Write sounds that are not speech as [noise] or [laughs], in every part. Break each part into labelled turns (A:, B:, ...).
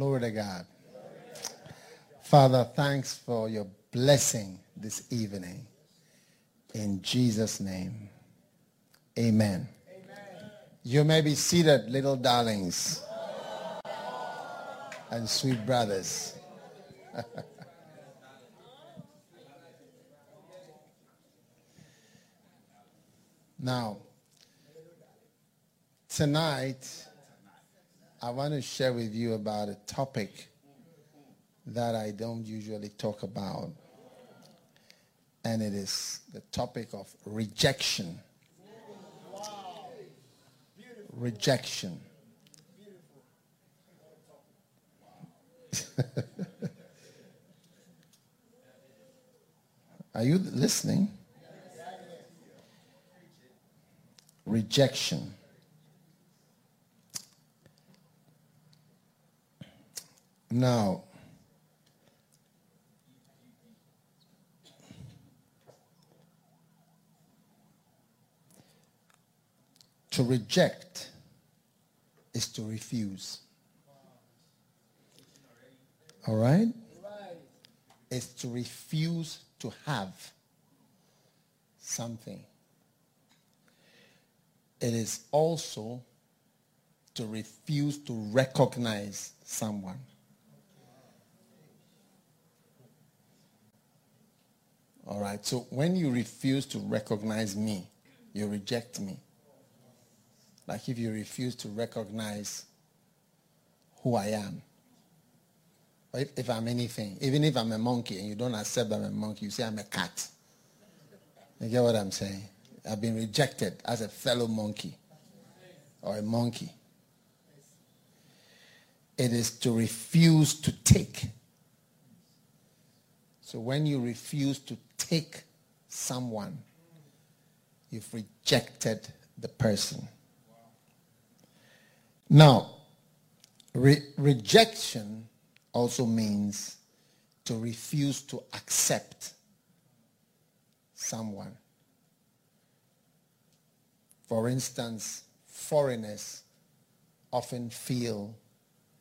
A: Glory to God. Father, thanks for your blessing this evening. In Jesus' name, amen. You may be seated, little darlings and sweet brothers. [laughs] now, tonight, I want to share with you about a topic that I don't usually talk about. And it is the topic of rejection. Rejection. [laughs] Are you listening? Rejection. Now, to reject is to refuse. All right? It's to refuse to have something. It is also to refuse to recognize someone. All right. So when you refuse to recognize me, you reject me. Like if you refuse to recognize who I am. Or if, if I'm anything, even if I'm a monkey and you don't accept I'm a monkey, you say I'm a cat. You get what I'm saying? I've been rejected as a fellow monkey or a monkey. It is to refuse to take. So when you refuse to take someone, you've rejected the person. Now, re- rejection also means to refuse to accept someone. For instance, foreigners often feel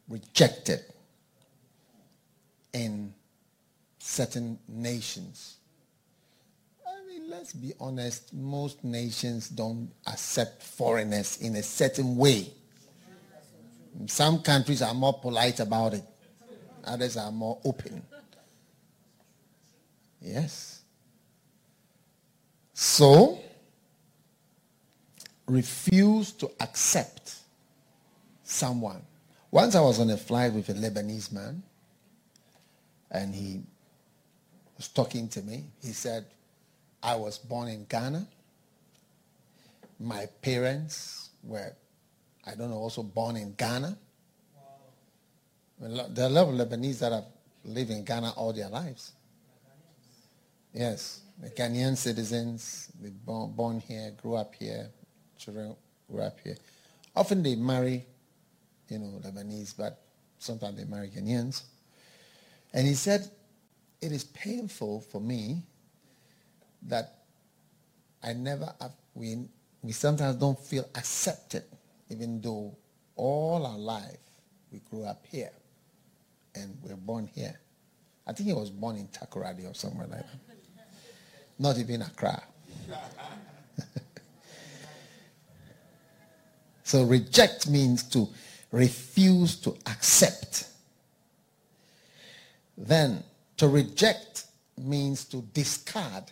A: rejected in certain nations. Let's be honest, most nations don't accept foreigners in a certain way. Some countries are more polite about it. Others are more open. Yes. So, refuse to accept someone. Once I was on a flight with a Lebanese man, and he was talking to me. He said, I was born in Ghana. My parents were, I don't know, also born in Ghana. Wow. There are a lot of Lebanese that have lived in Ghana all their lives. Yes, the Ghanaian citizens, they born, born here, grew up here, children grew up here. Often they marry, you know, Lebanese, but sometimes they marry Ghanaians. And he said, it is painful for me that I never have, we, we sometimes don't feel accepted, even though all our life we grew up here and we're born here. I think he was born in Takoradi or somewhere like that. Not even Accra. [laughs] so reject means to refuse to accept. Then to reject means to discard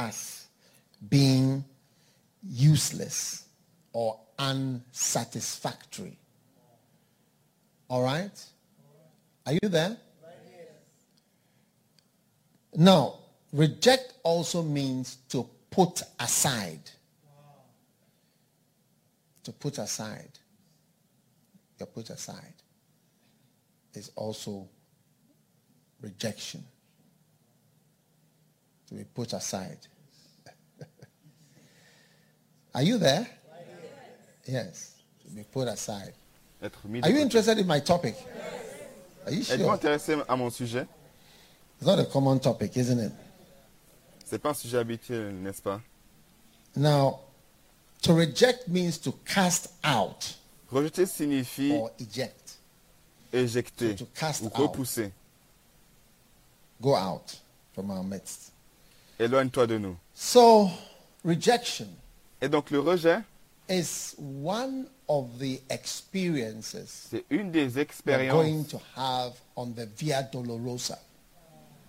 A: as being useless or unsatisfactory. All right? Are you there? Now, reject also means to put aside. To put aside. You're put aside. is also rejection. To be put aside. [laughs] Are you there? Yes. To be put aside.
B: Être mis de
A: Are you interested in my topic? Are you
B: Êtes-vous
A: sure?
B: intéressé à mon sujet
A: It's not a common topic, isn't it?
B: C'est pas un sujet habituel, n'est-ce pas
A: Now, to reject means to cast out
B: Rejeter signifie
A: or eject.
B: éjecter
A: To- to cast
B: ou
A: out.
B: repousser.
A: Go out from our midst.
B: Éloigne-toi de nous.
A: So, rejection
B: Et donc le rejet,
A: is one of the experiences
B: c'est une des
A: we're going
B: expériences
A: to have on the Via Dolorosa.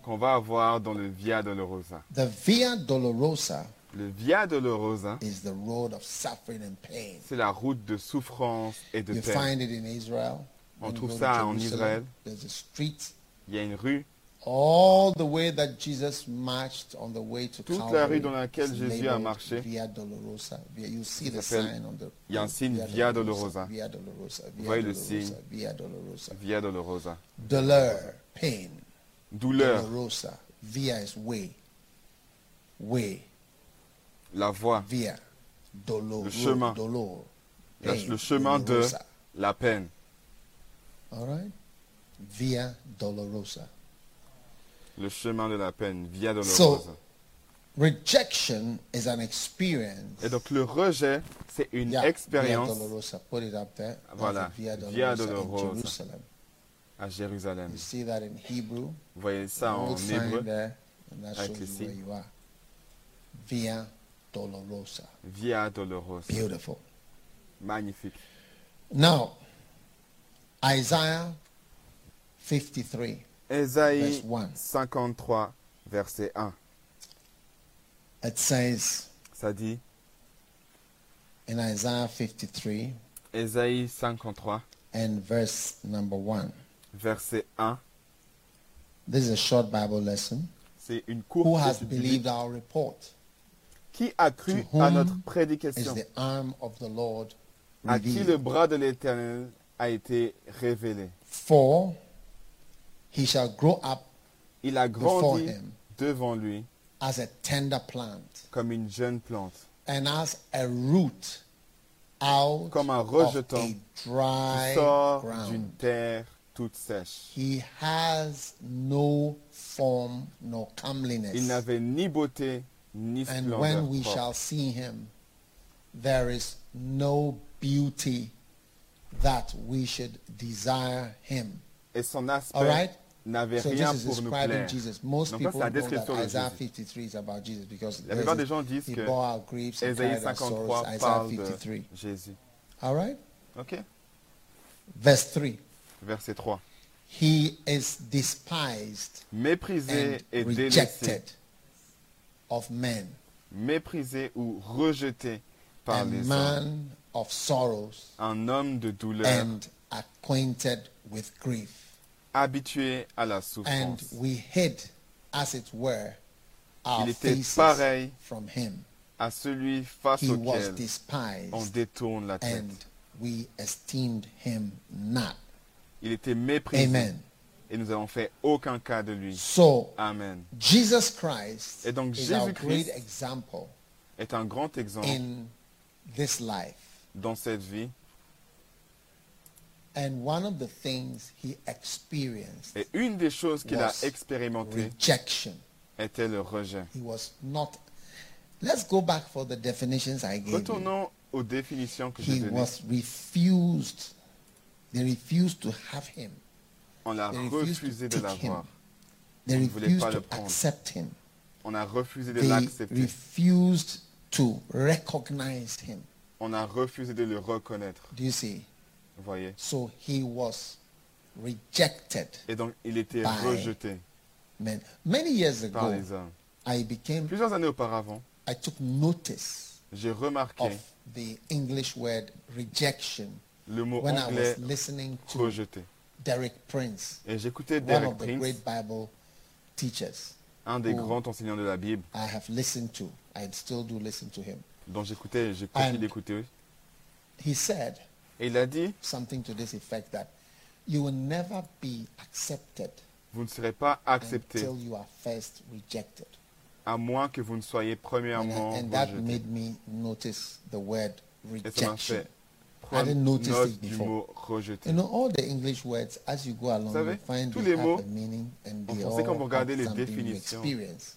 B: qu'on va avoir dans le Via Dolorosa.
A: The Via Dolorosa
B: Le Via Dolorosa,
A: is the road of suffering and pain.
B: c'est la route de souffrance et de
A: You
B: peine.
A: find it in Israel.
B: On
A: When you
B: trouve
A: go to
B: ça en Israël.
A: There's a street
B: Il y a une rue,
A: all the way that Jesus marched on the way to
B: Toute la
A: Calvary.
B: rue dans laquelle Jésus a marché.
A: Via Dolorosa. Via- You see the
B: s'appelle-
A: sign on the.
B: il y a un signe Via Dolorosa.
A: Via Dolorosa. Via
B: voyez le
A: Dolorosa,
B: signe.
A: Via Dolorosa.
B: Via Dolorosa.
A: Douleur, pain.
B: Douleur,
A: Dolorosa. Via is way. Way.
B: la voie,
A: Via. Dolor.
B: Le chemin.
A: Dolor.
B: la-
A: pain,
B: le chemin de la peine.
A: All right? Via Dolorosa.
B: Le chemin de la peine, Via Dolorosa.
A: So, rejection is an experience.
B: Et donc le rejet, c'est une
A: Yeah, Via
B: expérience
A: Dolorosa. Put it up there.
B: Voilà.
A: Via
B: Via
A: Dolorosa, in
B: Dolorosa.
A: Jerusalem.
B: à Jérusalem.
A: You see that in Hebrew?
B: Vous voyez ça en hébreu,
A: there, and that shows you where you are. Via Dolorosa.
B: Via Dolorosa.
A: Beautiful.
B: Magnifique.
A: Now, Isaiah 53.
B: Ésaïe
A: Verse one.
B: 53, verset 1.
A: It says
B: Ça dit,
A: in Isaiah 53
B: Ésaïe 53,
A: and verse number 1.
B: verset 1.
A: This is a short Bible lesson.
B: C'est une
A: Who
B: courte
A: has
B: étude
A: believed our report?
B: Qui a cru
A: To
B: à notre
A: Is
B: prédication
A: the arm of the Lord
B: À qui le bras de l'Éternel a été révélé?
A: For he shall grow up
B: Il a
A: Before
B: grandi
A: him.
B: devant lui
A: as a tender plant
B: comme une jeune plante,
A: and as a root out
B: Comme un
A: of
B: rejeton qui
A: dry
B: sort
A: ground.
B: d'une terre toute sèche.
A: He has no form nor comeliness.
B: Il n'avait ni beauté ni
A: and
B: splendeur
A: when we
B: propre.
A: shall see him, there is no beauty that we should desire him.
B: Et son aspect
A: right?
B: N'avait
A: So
B: rien
A: this is
B: pour nous
A: describing
B: plaire.
A: Jesus. Most
B: Donc
A: people
B: la
A: know that
B: description de
A: Isaiah
B: Jésus.
A: 53 is about Jesus because
B: La plupart des gens disent
A: he
B: que Ésaïe
A: carried our sorrows.
B: 53
A: Isaiah
B: parle de
A: 53.
B: Jésus.
A: All right?
B: Ok
A: Verse 3.
B: Verset 3.
A: He is despised
B: Méprisé
A: and
B: et délaissé.
A: rejected of men,
B: Méprisé ou rejeté par
A: a
B: les hommes.
A: man of sorrows
B: Un homme de douleur,
A: and acquainted with grief.
B: Habitué à la
A: And
B: souffrance.
A: we hid, as it were, our
B: Il était
A: faces
B: pareil
A: from him.
B: À celui face
A: He was
B: auquel on
A: despised,
B: détourne la tête.
A: and we esteemed him not.
B: Il était méprisé.
A: Amen.
B: Et nous n'avons fait aucun cas de lui.
A: So,
B: Amen.
A: Jesus Christ
B: Et donc,
A: is our
B: Jésus-Christ
A: great example
B: Est un grand exemple
A: in this life.
B: dans cette vie.
A: And one of the things he experienced,
B: Et une des choses qu'il a
A: Was
B: expérimenté
A: rejection.
B: était le rejet.
A: He was not. Let's go back for the definitions I gave you.
B: Retournons aux définitions que j'ai
A: He
B: données.
A: was refused. They refused to have him.
B: On a
A: They refused
B: refusé
A: to
B: de
A: take him.
B: l'avoir.
A: They
B: On ne voulait
A: refused
B: pas
A: to
B: le prendre.
A: accept him.
B: On a refusé de
A: They
B: l'accepter.
A: refused to recognize him.
B: On a refusé de le reconnaître.
A: Do you see?
B: Vous voyez
A: So he was rejected.
B: Et donc, il était rejeté
A: Man, many years
B: par
A: ago,
B: les hommes.
A: I became,
B: Plusieurs années auparavant,
A: I took notice
B: j'ai remarqué
A: of the English word rejection
B: le mot
A: when I
B: anglais
A: was listening to
B: rejeté.
A: Derek Prince,
B: Et j'écoutais
A: one
B: Derek
A: of the
B: Prince,
A: great Bible teachers
B: un des grands enseignants de la Bible,
A: I have listened to. I still do listen to him.
B: dont j'écoutais, j'ai continué d'écouter.
A: He said
B: Et il a dit
A: something to this effect that You will never be accepted
B: Vous ne serez pas accepté
A: until you are first rejected.
B: à moins que vous ne soyez
A: And,
B: premièrement
A: and that
B: rejeté.
A: made me notice the word
B: Et ça m'a
A: rejection.
B: fait
A: I
B: prendre
A: didn't notice
B: note
A: it
B: du
A: before.
B: mot rejeté.
A: You know, all the English words, as you go along,
B: savez,
A: you find
B: tous
A: they
B: les
A: have
B: mots,
A: a meaning and
B: en
A: they
B: français, quand
A: all
B: vous regardez
A: have
B: les
A: something you
B: définitions,
A: experience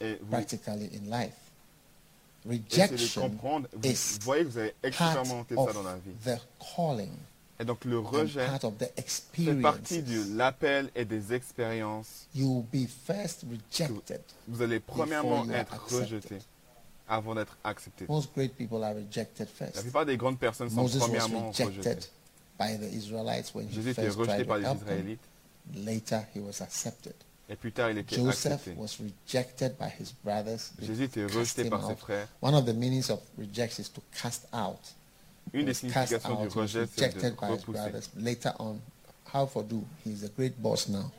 B: Et vous
A: practically in life.
B: Essayez de
A: Rejection
B: comprendre. Vous
A: is
B: voyez que vous avez expérimenté ça dans la vie.
A: the calling
B: Et donc le rejet
A: part of the
B: fait partie de l'appel et des expériences.
A: You will be first rejected.
B: Vous allez premièrement être rejeté avant d'être accepté.
A: Most great people are rejected
B: La
A: first.
B: plupart des grandes personnes sont
A: Moses was
B: premièrement rejetées.
A: rejected by the Israelites when he
B: Jésus était
A: first
B: rejeté
A: tried
B: par
A: to
B: les. Israélites
A: Later, he was accepted.
B: Et plus tard il était
A: Joseph
B: accepté.
A: was rejected by his brothers. They
B: Jésus était rejeté par ses frères.
A: One of the meanings of rejection is to cast out.
B: Une des
A: cast
B: significations du
A: out, he was
B: rejet, c'est
A: rejected
B: de
A: by his
B: repousser.
A: brothers. Later on, how for do? He's a great boss now.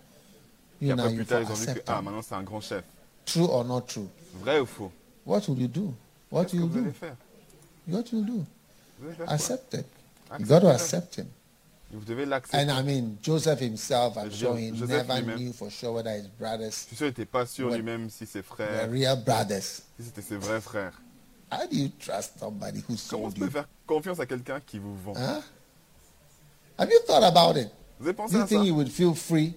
A: You now
B: après
A: you
B: plus tard, ils ont vu que
A: accept
B: ah, maintenant c'est un grand chef.
A: True or not true?
B: Vrai ou faux
A: What will you do? What will you do?
B: faire
A: What will you do?
B: Vous allez faire quoi
A: Accept it. You got to accept him.
B: Vous devez
A: And
B: l'accepter.
A: I mean, Joseph himself, I'm sure he
B: Joseph
A: never
B: lui-même.
A: knew for sure whether his brothers
B: Je suis sûr qu'il n'était pas sûr lui-même si ses frères,
A: real brothers.
B: si c'était ses vrais frères.
A: How do you trust somebody who
B: Comment
A: sold
B: peux
A: you?
B: faire confiance à quelqu'un qui vous vend?
A: Huh? Have you thought about it?
B: Vous avez pensé
A: Do you
B: à ça?
A: think he would feel free?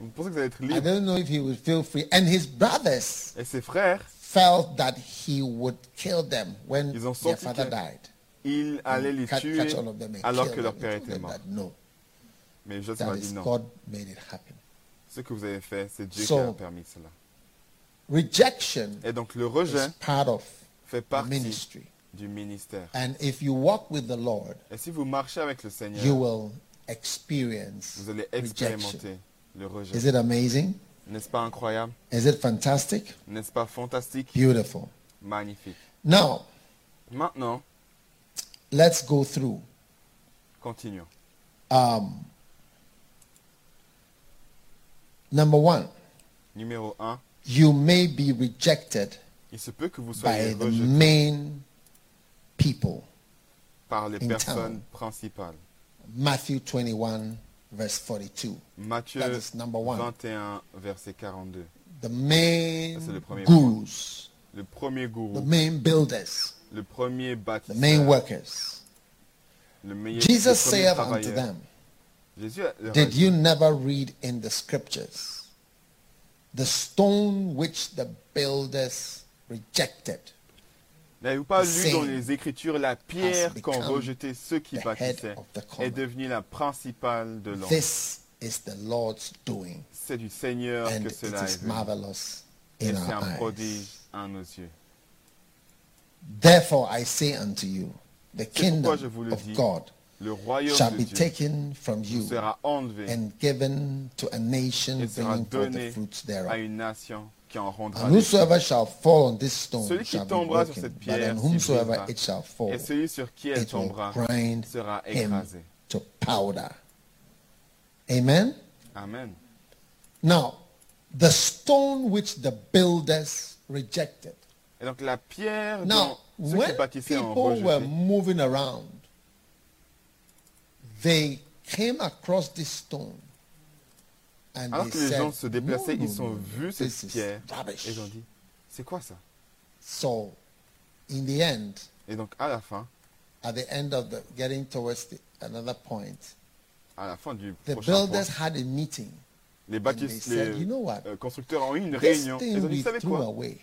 B: Vous pensez que vous allez être
A: I
B: libre?
A: don't know if he would feel free. And his brothers
B: Et ses frères,
A: felt that he would kill them when
B: Ils ont
A: their
B: senti
A: father
B: que-
A: died.
B: Ils allaient les
A: Catch,
B: tuer alors que leur père était mort. Mais Joseph
A: that
B: a
A: is
B: dit non. Ce que vous avez fait, c'est Dieu qui a permis cela.
A: Rejection
B: Et donc le rejet fait partie du ministère.
A: And if you walk with the Lord,
B: Et si vous marchez avec le Seigneur,
A: you will experience
B: vous allez
A: rejection.
B: expérimenter le rejet.
A: Is it amazing?
B: N'est-ce pas incroyable?
A: Is it fantastic?
B: N'est-ce pas fantastique?
A: Beautiful.
B: Magnifique.
A: Now,
B: Maintenant,
A: let's go through.
B: continuons.
A: Um, number one,
B: Numéro 1,
A: you may be rejected
B: il se peut que vous soyez
A: by the main people.
B: par les personnes
A: town.
B: principales.
A: Matthew 21, verse 42.
B: Matthieu
A: That is number one.
B: 21, verset 42.
A: The main
B: le premier
A: gurus,
B: Le premier
A: the main builders,
B: le premier
A: the
B: bâtisseur,
A: main workers.
B: le meilleur
A: Jesus
B: le
A: saith unto them, Did you never read in the scriptures the stone which the builders rejected?
B: N'avez-vous pas
A: the
B: lu dans les Écritures la pierre qu'ont rejeté ceux qui
A: the
B: bâtissaient
A: the
B: est devenue la principale de l'angle
A: This is the Lord's doing,
B: C'est du Seigneur
A: and
B: que
A: it
B: cela est Et c'est un
A: eyes.
B: prodige à nos yeux.
A: Therefore, I say unto you, the kingdom
B: je vous le
A: of God shall be taken from you and given to a nation bringing forth the fruits thereof.
B: une nation qui en rendra
A: And whosoever shall fall on this stone
B: Celui
A: shall be broken, but
B: pierre
A: on whomsoever it shall fall,
B: Et celui sur qui elle
A: it will grind
B: sera
A: him to powder. Amen.
B: Amen.
A: Now, the stone which the builders rejected.
B: Et donc la pierre
A: Now,
B: dont ceux qui
A: when
B: bâtissaient ont
A: people were moving around, they came across this stone. And
B: alors
A: they
B: que les gens se déplaçaient,
A: "No, no,
B: ils
A: no,
B: cette pierre
A: rubbish."
B: et ils ont dit, c'est quoi ça?
A: So, in the end,
B: Et donc à la fin,
A: at the end of the getting towards the, another point,
B: à la fin du
A: the
B: prochain point,
A: builders had a meeting.
B: les
A: said, you know what?
B: euh, constructeurs ont eu une
A: This
B: réunion.
A: thing
B: Ils ont dit,
A: we
B: vous savez
A: threw
B: quoi
A: away,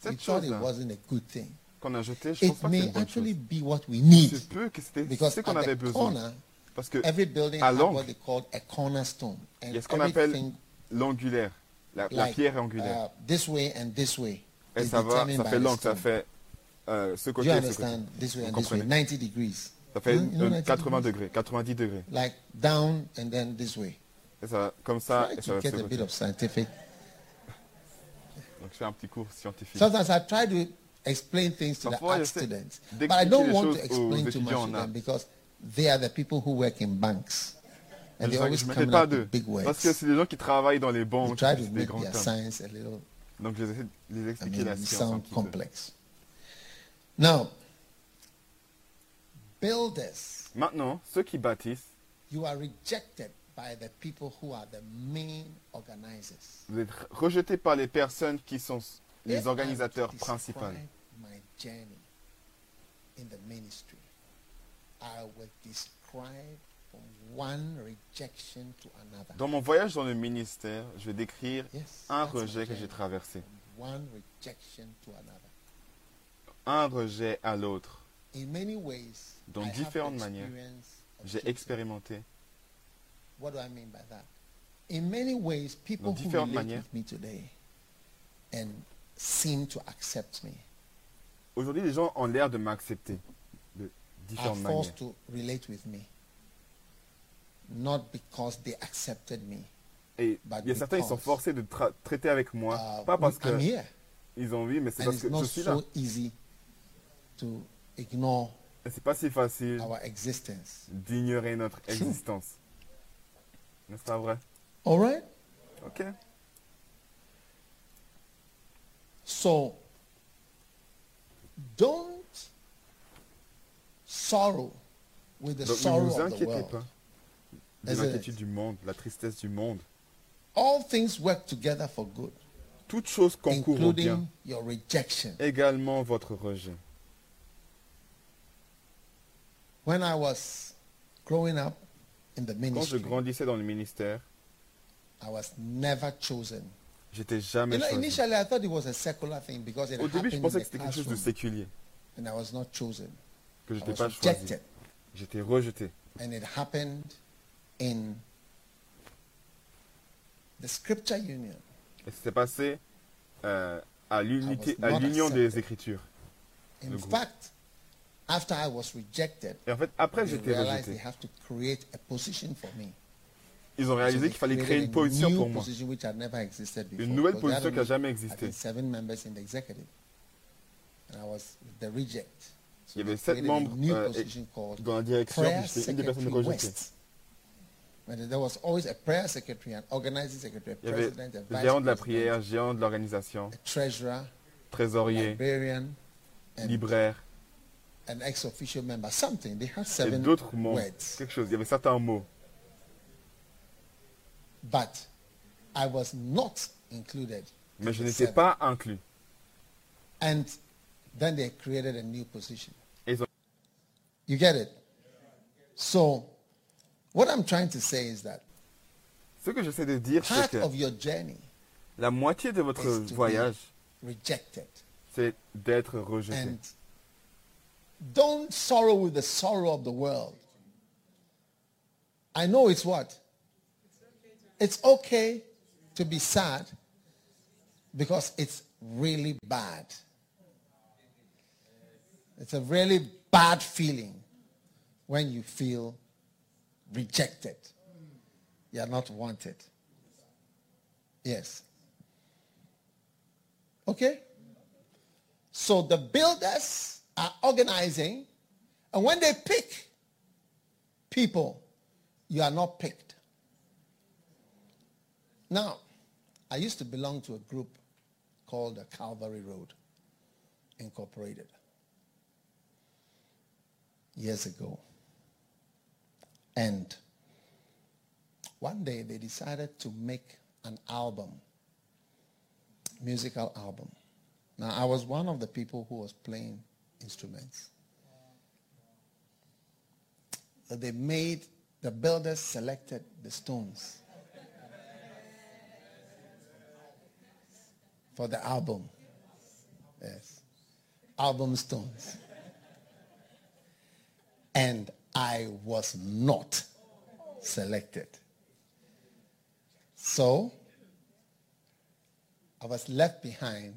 B: Cette
A: thought it
B: chose-là
A: wasn't a good thing.
B: qu'on a jetée, je pense
A: It
B: pas que c'est chose.
A: be what we need.
B: se peut que c'était ce qu'on avait besoin.
A: corner,
B: Parce que
A: every building
B: à l'angle,
A: they called a cornerstone. And
B: il y a ce qu'on appelle
A: everything
B: l'angulaire, la, la pierre angulaire.
A: uh, this way and this way
B: Et ça va, ça fait l'angle, ça fait euh, ce côté
A: you
B: et ce côté.
A: understand? This way and this way,
B: comprenez?
A: 90 degrees.
B: Ça fait
A: You know- you know
B: euh,
A: 90
B: 80
A: degrees?
B: degrés, 90 degrés.
A: Like down and then this way.
B: Et ça comme ça, et ça va
A: get a bit of scientific.
B: Donc je fais un petit cours scientifique.
A: Sometimes I try to explain things to the
B: Parfois,
A: art
B: j'essaie
A: students, but I don't
B: les
A: want to explain too much to them because they are the people who work in banks. And they always come
B: pas
A: up with big words.
B: Parce que c'est des gens qui travaillent dans les
A: They
B: banques,
A: try to make their science a little,
B: Donc je les de les
A: I
B: expliquer la
A: mean,
B: science un
A: sound
B: petit peu.
A: complex. Now, builders,
B: Maintenant, ceux qui bâtissent,
A: you are rejected by the people who are the main organizers.
B: Vous êtes rejeté par les personnes qui sont les organisateurs principaux.
A: My journey in the ministry, I will describe from one rejection to another.
B: Dans mon voyage dans le ministère, je vais décrire
A: Yes,
B: un rejet que j'ai traversé.
A: From one rejection to another.
B: Un rejet à l'autre.
A: In many ways,
B: Dans différentes manières, J'ai expérimenté.
A: What do I mean by that? In many ways, people who
B: différentes
A: relate
B: manières.
A: with me today and seem to accept me
B: Aujourd'hui, les gens ont l'air de m'accepter de
A: are
B: différentes manières.
A: forced to relate with me. Not because they accepted me.
B: Et
A: but
B: il y a certains, ils sont forcés de tra- traiter avec moi,
A: Uh,
B: pas parce qu'ils
A: here.
B: ont envie, mais c'est parce que je suis là.
A: so easy to ignore
B: c'est pas si facile
A: our existence.
B: d'ignorer notre existence. N'est-ce pas vrai?
A: All right?
B: Ok.
A: So, don't sorrow with the
B: Donc ne
A: sorrow
B: vous
A: of the
B: inquiétez
A: world.
B: pas de l'inquiétude du monde, de la tristesse du monde.
A: All things work together for good,
B: Toutes choses concourent au bien.
A: your rejection.
B: Également votre rejet.
A: When I was growing up in the
B: Quand je grandissais dans le ministère,
A: I was never chosen.
B: j'étais jamais
A: You know,
B: choisi.
A: initially I thought it was a secular thing because it
B: Au début, je pensais que c'était quelque chose de séculier,
A: and I was not chosen.
B: que je n'étais pas choisi. J'étais rejeté.
A: and it happened in the Scripture Union.
B: Et c'était passé euh, à l'unité, l'union des Écritures.
A: In
B: groupe.
A: fact, after I was rejected,
B: Et en fait, après
A: they
B: j'étais
A: realized they
B: rejeté,
A: have to create a position for me.
B: ils ont réalisé qu'il fallait créer une
A: a
B: position pour moi.
A: position which had never existed before.
B: Une nouvelle position qui n'a jamais existé.
A: think, seven members in the executive, and I was the reject. So
B: Il y avait sept membres
A: new
B: euh, dans la direction, j'étais une des personnes rejetées.
A: There was always a prayer secretary, an organizing secretary, a
B: Il y avait
A: president, a
B: le
A: vice
B: géant de la prière, géant de l'organisation, trésorier, libraire,
A: an ex-official member. Something. They had seven
B: mots.
A: words.
B: Quelque chose. Il y avait certains mots.
A: But I was not included. in
B: Mais je n'étais pas inclus.
A: And then they created a new position.
B: Ont-
A: You get it? So, what I'm trying to say is that
B: Ce que j'essaie de dire, c'est
A: part
B: que
A: of your journey
B: la moitié de votre voyage,
A: rejected.
B: c'est d'être rejeté.
A: And don't sorrow with the sorrow of the world. I know it's what? It's okay to be sad because it's really bad. It's a really bad feeling when you feel rejected. You are not wanted. Yes. Okay? So the builders are organizing, and when they pick people, you are not picked. Now, I used to belong to a group called the Calvary Road Incorporated years ago. And one day they decided to make an album, musical album. Now, I was one of the people who was playing instruments. So they made, the builders selected the stones for the album. Yes. Album stones. And I was not selected. So, I was left behind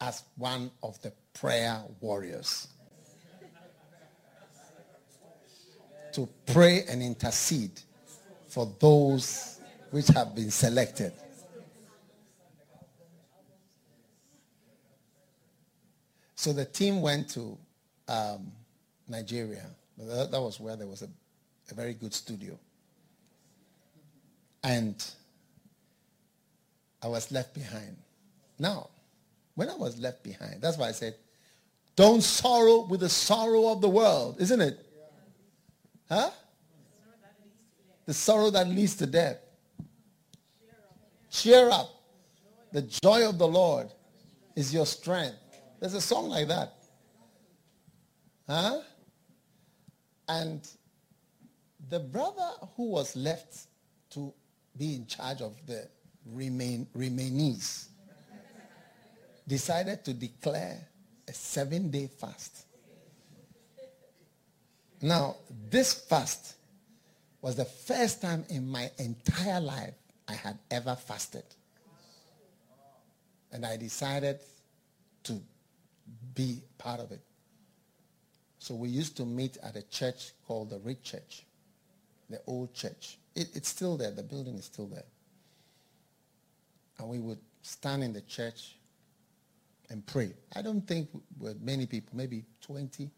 A: as one of the prayer warriors to pray and intercede for those which have been selected. So the team went to um, Nigeria. That, that was where there was a, a very good studio. And I was left behind. Now, when I was left behind, that's why I said, don't sorrow with the sorrow of the world, isn't it? Huh? the sorrow that leads to death. Cheer up. The joy of the Lord is your strength. There's a song like that. Huh? And the brother who was left to be in charge of the remain, remainees decided to declare seven day fast. Now, this fast was the first time in my entire life I had ever fasted. And I decided to be part of it. So we used to meet at a church called the Rich Church, the old church. It, it's still there. The building is still there. And we would stand in the church and pray. I don't think with many people, maybe 20,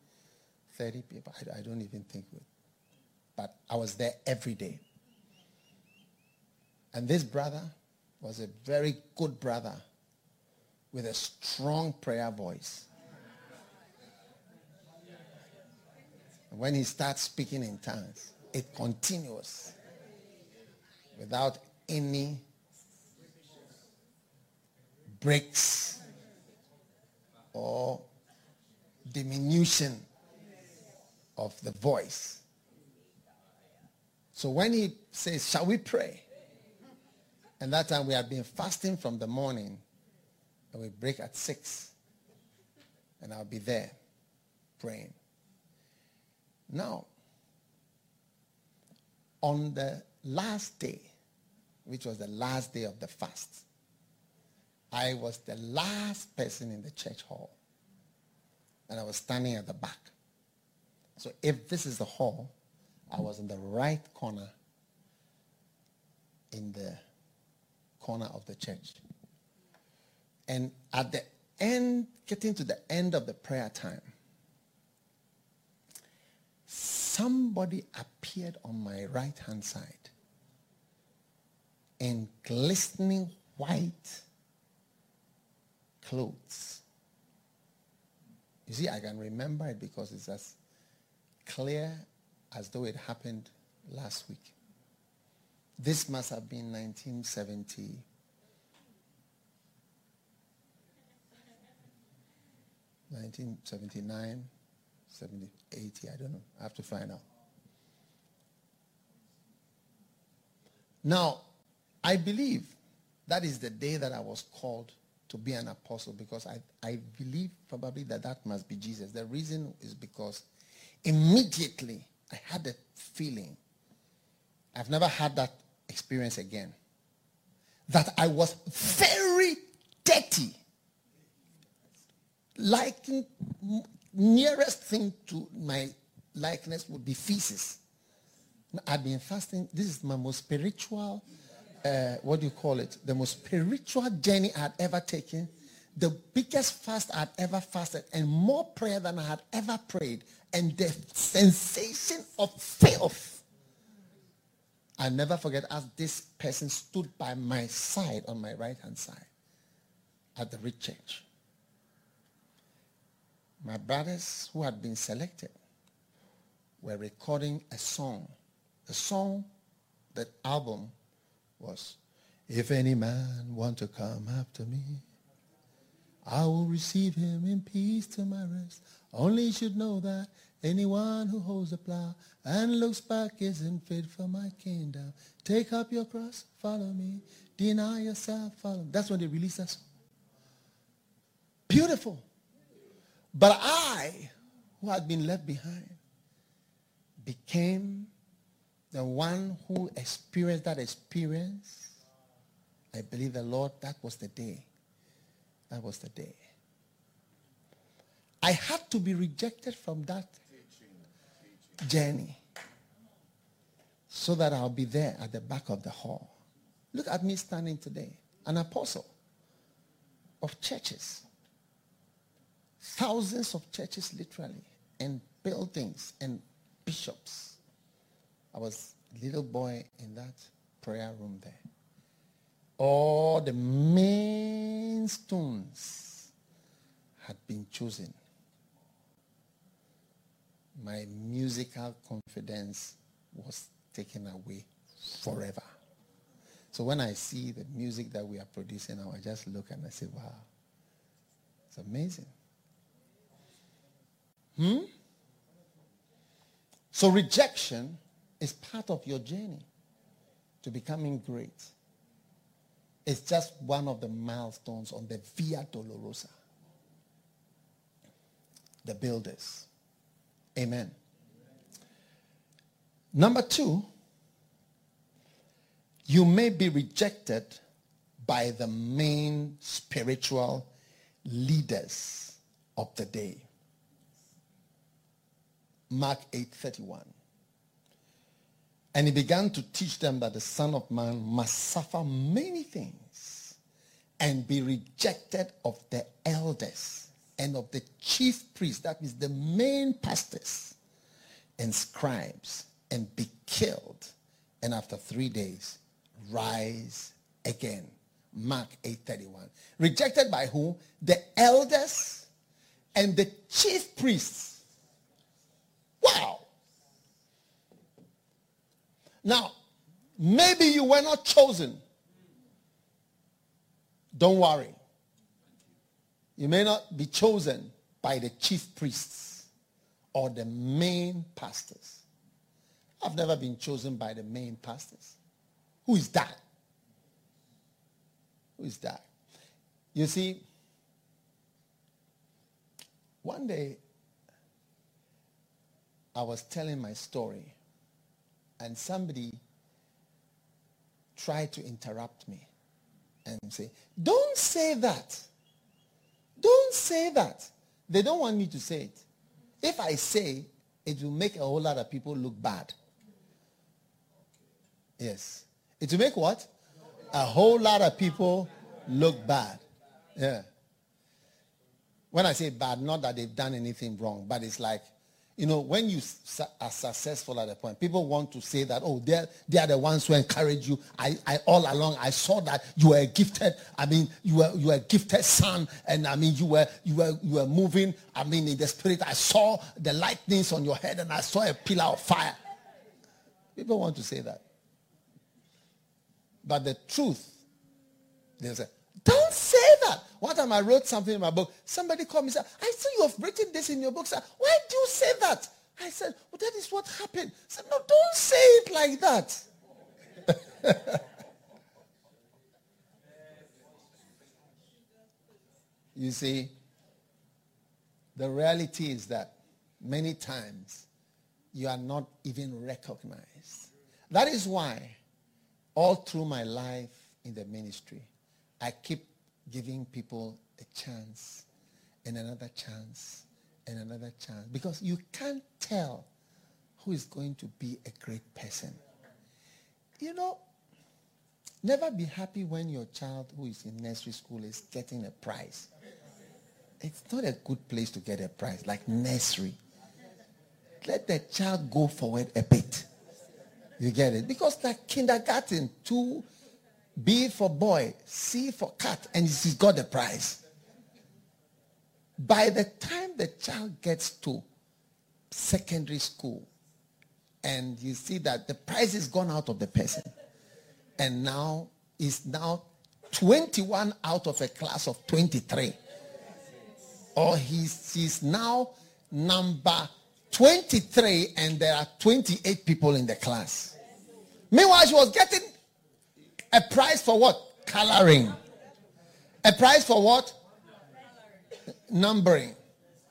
A: 30 people. I, I don't even think. With, but I was there every day. And this brother was a very good brother with a strong prayer voice. when he starts speaking in tongues, it continues without any breaks or diminution of the voice. So when he says, Shall we pray? And that time we had been fasting from the morning and we break at six. And I'll be there praying. Now, on the last day, which was the last day of the fast, I was the last person in the church hall. And I was standing at the back. So if this is the hall, I was in the right corner in the corner of the church. And at the end, getting to the end of the prayer time, somebody appeared on my right hand side in glistening white clothes. You see, I can remember it because it's as clear as though it happened last week. This must have been 1970. 1979, 70, 80, I don't know. I have to find out. Now, I believe that is the day that I was called to be an apostle because I, I believe probably that that must be Jesus. The reason is because immediately I had a feeling. I've never had that experience again. That I was very dirty. Like nearest thing to my likeness would be feces. I've been fasting. This is my most spiritual, uh, what do you call it? The most spiritual journey I had ever taken. The biggest fast I had ever fasted and more prayer than I had ever prayed. And the sensation of faith. I never forget as this person stood by my side on my right hand side at the rich church my brothers who had been selected were recording a song. The song, the album was, If any man want to come after me, I will receive him in peace to my rest. Only should know that anyone who holds a plow and looks back isn't fit for my kingdom. Take up your cross, follow me. Deny yourself, follow. That's when they released song. Beautiful. But I, who had been left behind, became the one who experienced that experience. I believe the Lord, that was the day. That was the day. I had to be rejected from that journey so that I'll be there at the back of the hall. Look at me standing today, an apostle of churches thousands of churches literally and buildings and bishops. I was a little boy in that prayer room there. All the main stones had been chosen. My musical confidence was taken away forever. So when I see the music that we are producing now, I just look and I say, wow, it's amazing. Hmm? So rejection is part of your journey to becoming great. It's just one of the milestones on the Via Dolorosa. The builders. Amen. Number two, you may be rejected by the main spiritual leaders of the day. Mark 8:31. And he began to teach them that the Son of Man must suffer many things and be rejected of the elders and of the chief priests, that is the main pastors and scribes, and be killed. And after three days, rise again. Mark 8:31. Rejected by who? The elders and the chief priests. Wow. Now, maybe you were not chosen. Don't worry. You may not be chosen by the chief priests or the main pastors. I've never been chosen by the main pastors. Who is that? Who is that? You see, one day I was telling my story and somebody tried to interrupt me and say, don't say that. Don't say that. They don't want me to say it. If I say, it will make a whole lot of people look bad. Yes. It will make what? A whole lot of people look bad. Yeah. When I say bad, not that they've done anything wrong, but it's like, you know, when you are successful at a point, people want to say that, oh, they're, they are the ones who encourage you. I, I, all along, I saw that you were gifted. I mean, you were, you were a gifted son. And I mean, you were, you were, you were moving. I mean, in the spirit, I saw the lightnings on your head and I saw a pillar of fire. People want to say that. But the truth, they say, don't say that. One time I wrote something in my book. Somebody called me and said, I see you have written this in your book. Sir. Why do you say that? I said, well, that is what happened. I said, no, don't say it like that. [laughs] you see, the reality is that many times you are not even recognized. That is why all through my life in the ministry, I keep giving people a chance and another chance and another chance because you can't tell who is going to be a great person. You know, never be happy when your child who is in nursery school is getting a prize. It's not a good place to get a prize like nursery. Let the child go forward a bit. You get it? Because like kindergarten, two, B for boy, C for cat, and he's got the prize. By the time the child gets to secondary school, and you see that the prize is gone out of the person, and now is now 21 out of a class of 23. Or he's, he's now number 23 and there are 28 people in the class. Meanwhile, she was getting a prize for what? Coloring. A prize for what? Numbering.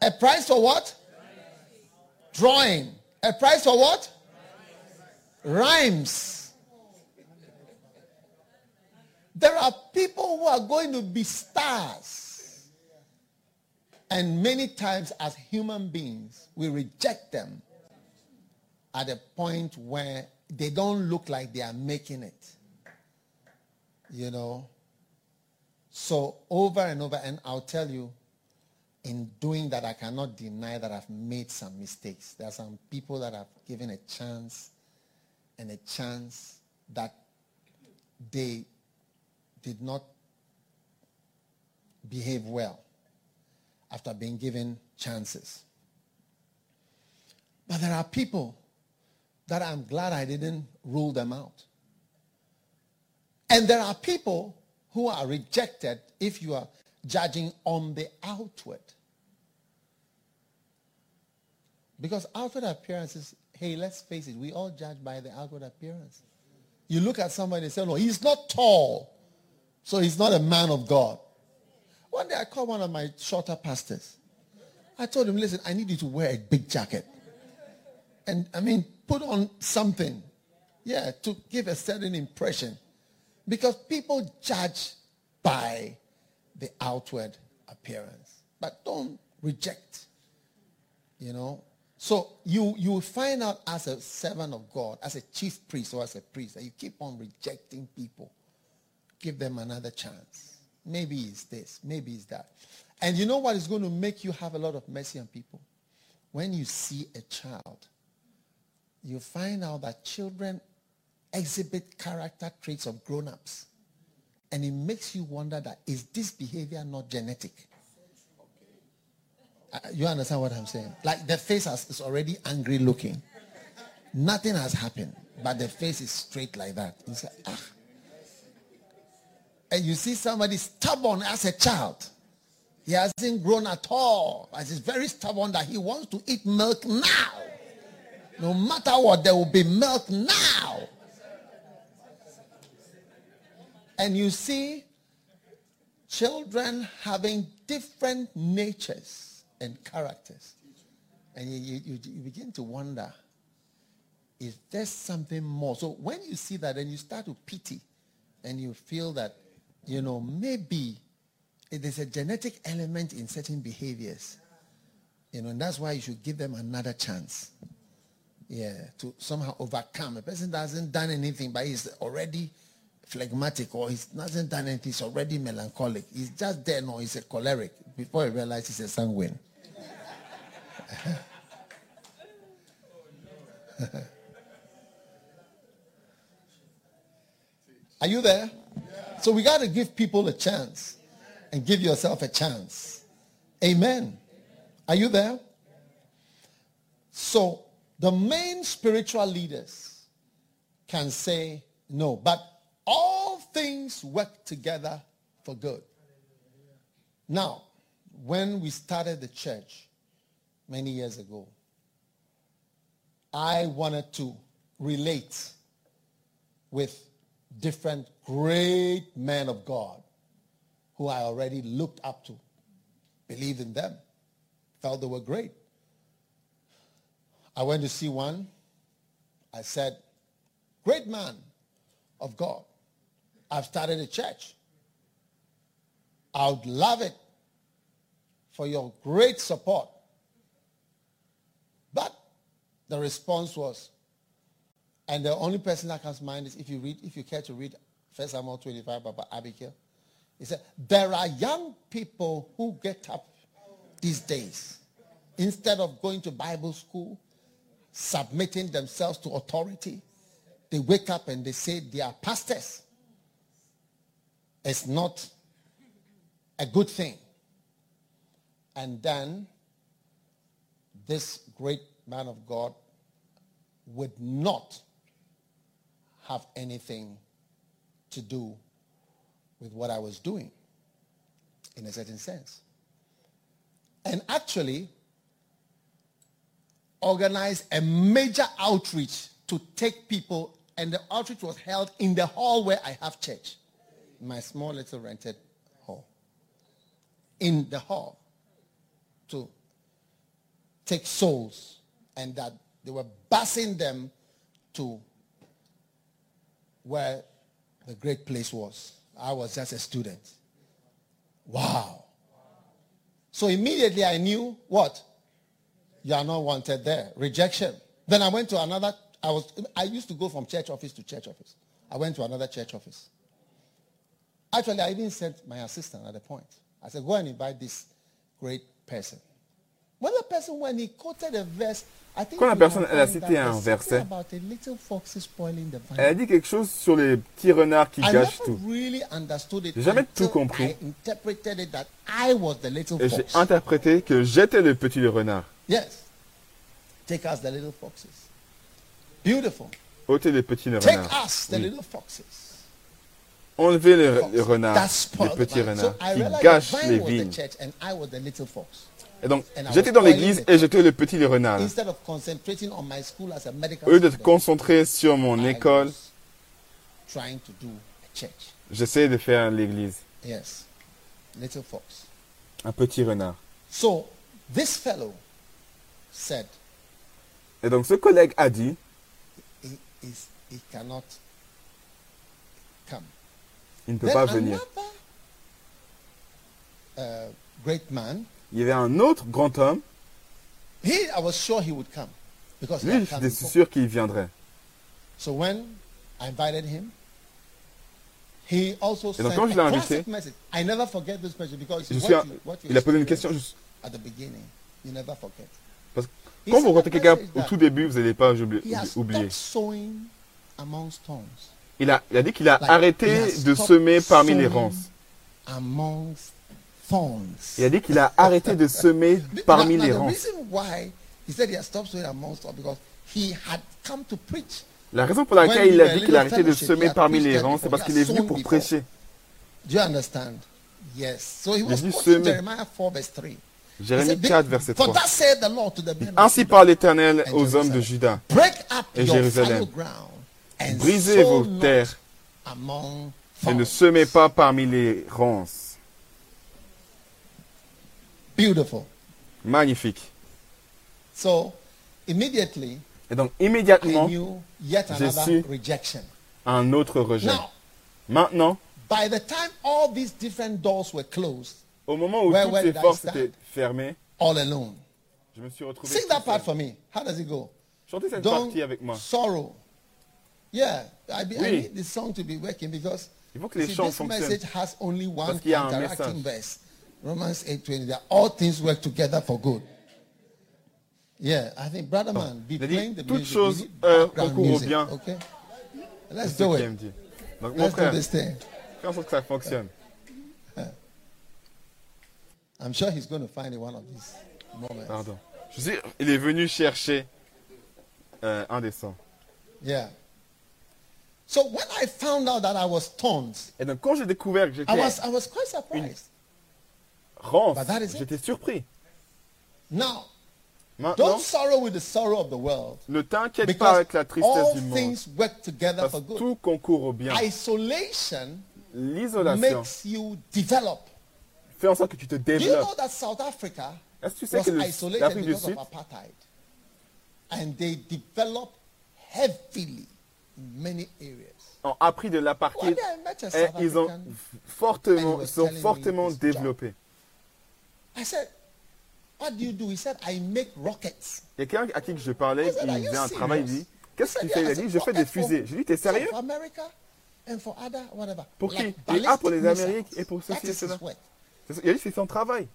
A: A prize for what? Drawing. A prize for what? Rhymes. There are people who are going to be stars. And many times as human beings, we reject them at a point where they don't look like they are making it. You know? So over and over, and I'll tell you, in doing that, I cannot deny that I've made some mistakes. There are some people that I've given a chance and a chance that they did not behave well after being given chances. But there are people that I'm glad I didn't rule them out. And there are people who are rejected if you are judging on the outward. Because outward appearances, hey, let's face it, we all judge by the outward appearance. You look at somebody and say, no, he's not tall, so he's not a man of God. One day I called one of my shorter pastors. I told him, listen, I need you to wear a big jacket. And I mean, put on something. Yeah, to give a certain impression. Because people judge by the outward appearance. But don't reject. You know? So you you find out as a servant of God, as a chief priest or as a priest, that you keep on rejecting people. Give them another chance. Maybe it's this, maybe it's that. And you know what is going to make you have a lot of mercy on people? When you see a child, you find out that children exhibit character traits of grown-ups. And it makes you wonder that is this behavior not genetic? Uh, you understand what I'm saying? Like the face has, is already angry looking. Nothing has happened, but the face is straight like that. Ah. And you see somebody stubborn as a child. He hasn't grown at all. But he's very stubborn that he wants to eat milk now. No matter what, there will be milk now. And you see children having different natures and characters. And you, you, you begin to wonder, is there something more? So when you see that, then you start to pity and you feel that, you know, maybe there's a genetic element in certain behaviors. You know, and that's why you should give them another chance. Yeah, to somehow overcome. A person hasn't done anything, but he's already phlegmatic or he hasn't done anything, he's already melancholic. He's just there, no, he's a choleric. Before he realizes he's a sanguine. [laughs] Are you there? So we got to give people a chance and give yourself a chance. Amen. Are you there? So the main spiritual leaders can say no, but all things work together for good. Now, when we started the church many years ago, I wanted to relate with different great men of God who I already looked up to, believed in them, felt they were great. I went to see one. I said, great man of God. I've started a church. I would love it for your great support. But the response was, and the only person that comes to mind is if you read, if you care to read 1 Samuel 25 about Abigail. He said, there are young people who get up these days. Instead of going to Bible school, submitting themselves to authority, they wake up and they say they are pastors. It's not a good thing. And then this great man of God would not have anything to do with what I was doing in a certain sense. And actually organized a major outreach to take people and the outreach was held in the hall where I have church, my small little rented hall. In the hall to take souls and that they were busing them to where the great place was. I was just a student. Wow. So immediately I knew what? You are not wanted there. Rejection. Then I went to another, I was I used to go from church office to church office. I went to another church office. Actually, I even sent my assistant at the point. I said, go and invite this great person. When the person, when he quoted a verse, I think
B: Quand la personne elle a cité un verset, elle a dit quelque chose sur les petits renards qui
A: I
B: gâchent tout.
A: really
B: J'ai jamais tout compris. Et j'ai interprété que j'étais le petit renard.
A: Yes. Take us the little foxes. Beautiful.
B: Ôtez les petits
A: Take
B: renards.
A: us the
B: Oui.
A: little foxes.
B: Enlever
A: the
B: petits
A: vine.
B: renards,
A: So I
B: qui
A: the
B: les vignes. Et donc, j'étais dans l'église et j'étais le petit renard.
A: Instead of concentrating on my school as a medical
B: Au lieu de concentrer sur mon école,
A: was trying to do a church.
B: j'essayais de faire l'église.
A: Yes, little fox.
B: Un petit renard.
A: So this fellow said
B: Et donc, ce collègue a dit,
A: he, is, he cannot come.
B: Il ne peut
A: Then
B: pas venir.
A: uh, great man,
B: Il y avait un autre grand homme,
A: he I was sure he would come because he
B: lui,
A: had come
B: j'étais
A: before.
B: sûr qu'il viendrait.
A: So when I invited him, he also
B: Et donc, quand je l'ai invité,
A: classic message. I never forget this message because
B: Je
A: what
B: suis un-
A: you, what you
B: il a posé une question.
A: experienced
B: je-
A: at the beginning, you never forget.
B: Parce que quand vous rencontrez quelqu'un au tout début, vous n'allez pas oublier. Il a, il a dit qu'il a
A: Like,
B: arrêté de semer parmi les
A: thorns.
B: Il a dit qu'il a arrêté de semer [laughs] parmi
A: now-
B: les
A: preach.
B: La raison pour laquelle il a dit qu'il a arrêté de semer parmi les ronces, c'est parce qu'il est venu pour prêcher.
A: Do you understand? Yes. So he was
B: dit
A: quoting
B: semer.
A: Jeremiah 4 verse 3. He
B: Jérémie
A: said,
B: 4, verset
A: For
B: 3.
A: that said the Lord to the men of
B: Ainsi parle l'Éternel aux hommes de. Juda.
A: Break up
B: et Jérusalem. Brisez vos terres et ne semez pas parmi les ronces.
A: Beautiful.
B: Magnifique.
A: So immediately
B: Et donc, immédiatement, J'ai su. un autre rejet.
A: Now,
B: Maintenant,
A: by the time all these different doors were closed,
B: au moment où
A: Where-
B: toutes
A: where
B: ces
A: stand?
B: étaient fermées,
A: all alone.
B: je me suis retrouvé.
A: Sing that part for me. How does it go?
B: Chantez cette
A: Don't
B: partie avec moi.
A: sorrow. Yeah, I, be, I need the song to be working because
B: Il faut que
A: you
B: les
A: see, this message has only one interacting verse. Romans 8:20. That all things work together for good. Yeah, I think brother man, be playing the
B: toutes
A: music. need
B: euh,
A: music,
B: bien.
A: Okay, let's do it.
B: dit. Donc, mon
A: Let's do
B: frère,
A: this thing.
B: fais en sorte que ça fonctionne.
A: I'm sure he's going to find it one of these moments.
B: Pardon. Je sais, il est venu chercher euh, un des sons.
A: Yeah. So when I found out that I was toned,
B: Et donc, quand j'ai découvert que
A: I
B: j'étais
A: was I was quite surprised.
B: rance,
A: But that is it.
B: j'étais surpris.
A: Now,
B: Maintenant,
A: don't sorrow with the sorrow of the world.
B: ne t'inquiète pas
A: Because
B: avec la tristesse
A: all
B: du monde.
A: things work together
B: Parce
A: for
B: que
A: good.
B: tout concourt au bien.
A: Isolation
B: L'isolation
A: makes you develop.
B: fait en sorte que tu te
A: Do you know
B: développes.
A: that South Africa
B: Est-ce que tu sais
A: was
B: que le-
A: isolated
B: l'Afrique du
A: because
B: Sud
A: of apartheid? And they developed heavily many areas.
B: ont appris de l'apartheid et ils ont fortement, sont fortement développés.
A: I said, What do you do? He said, I make rockets.
B: Il y a quelqu'un à qui je parlais, il faisait un travail, il dit Qu'est-ce que
A: He
B: tu
A: said,
B: fais Il a dit Je fais des fusées. Je lui dis T'es sérieux? Pour qui? Et ah, pour les Amériques et pour ceci et cela. Il a dit C'est son travail.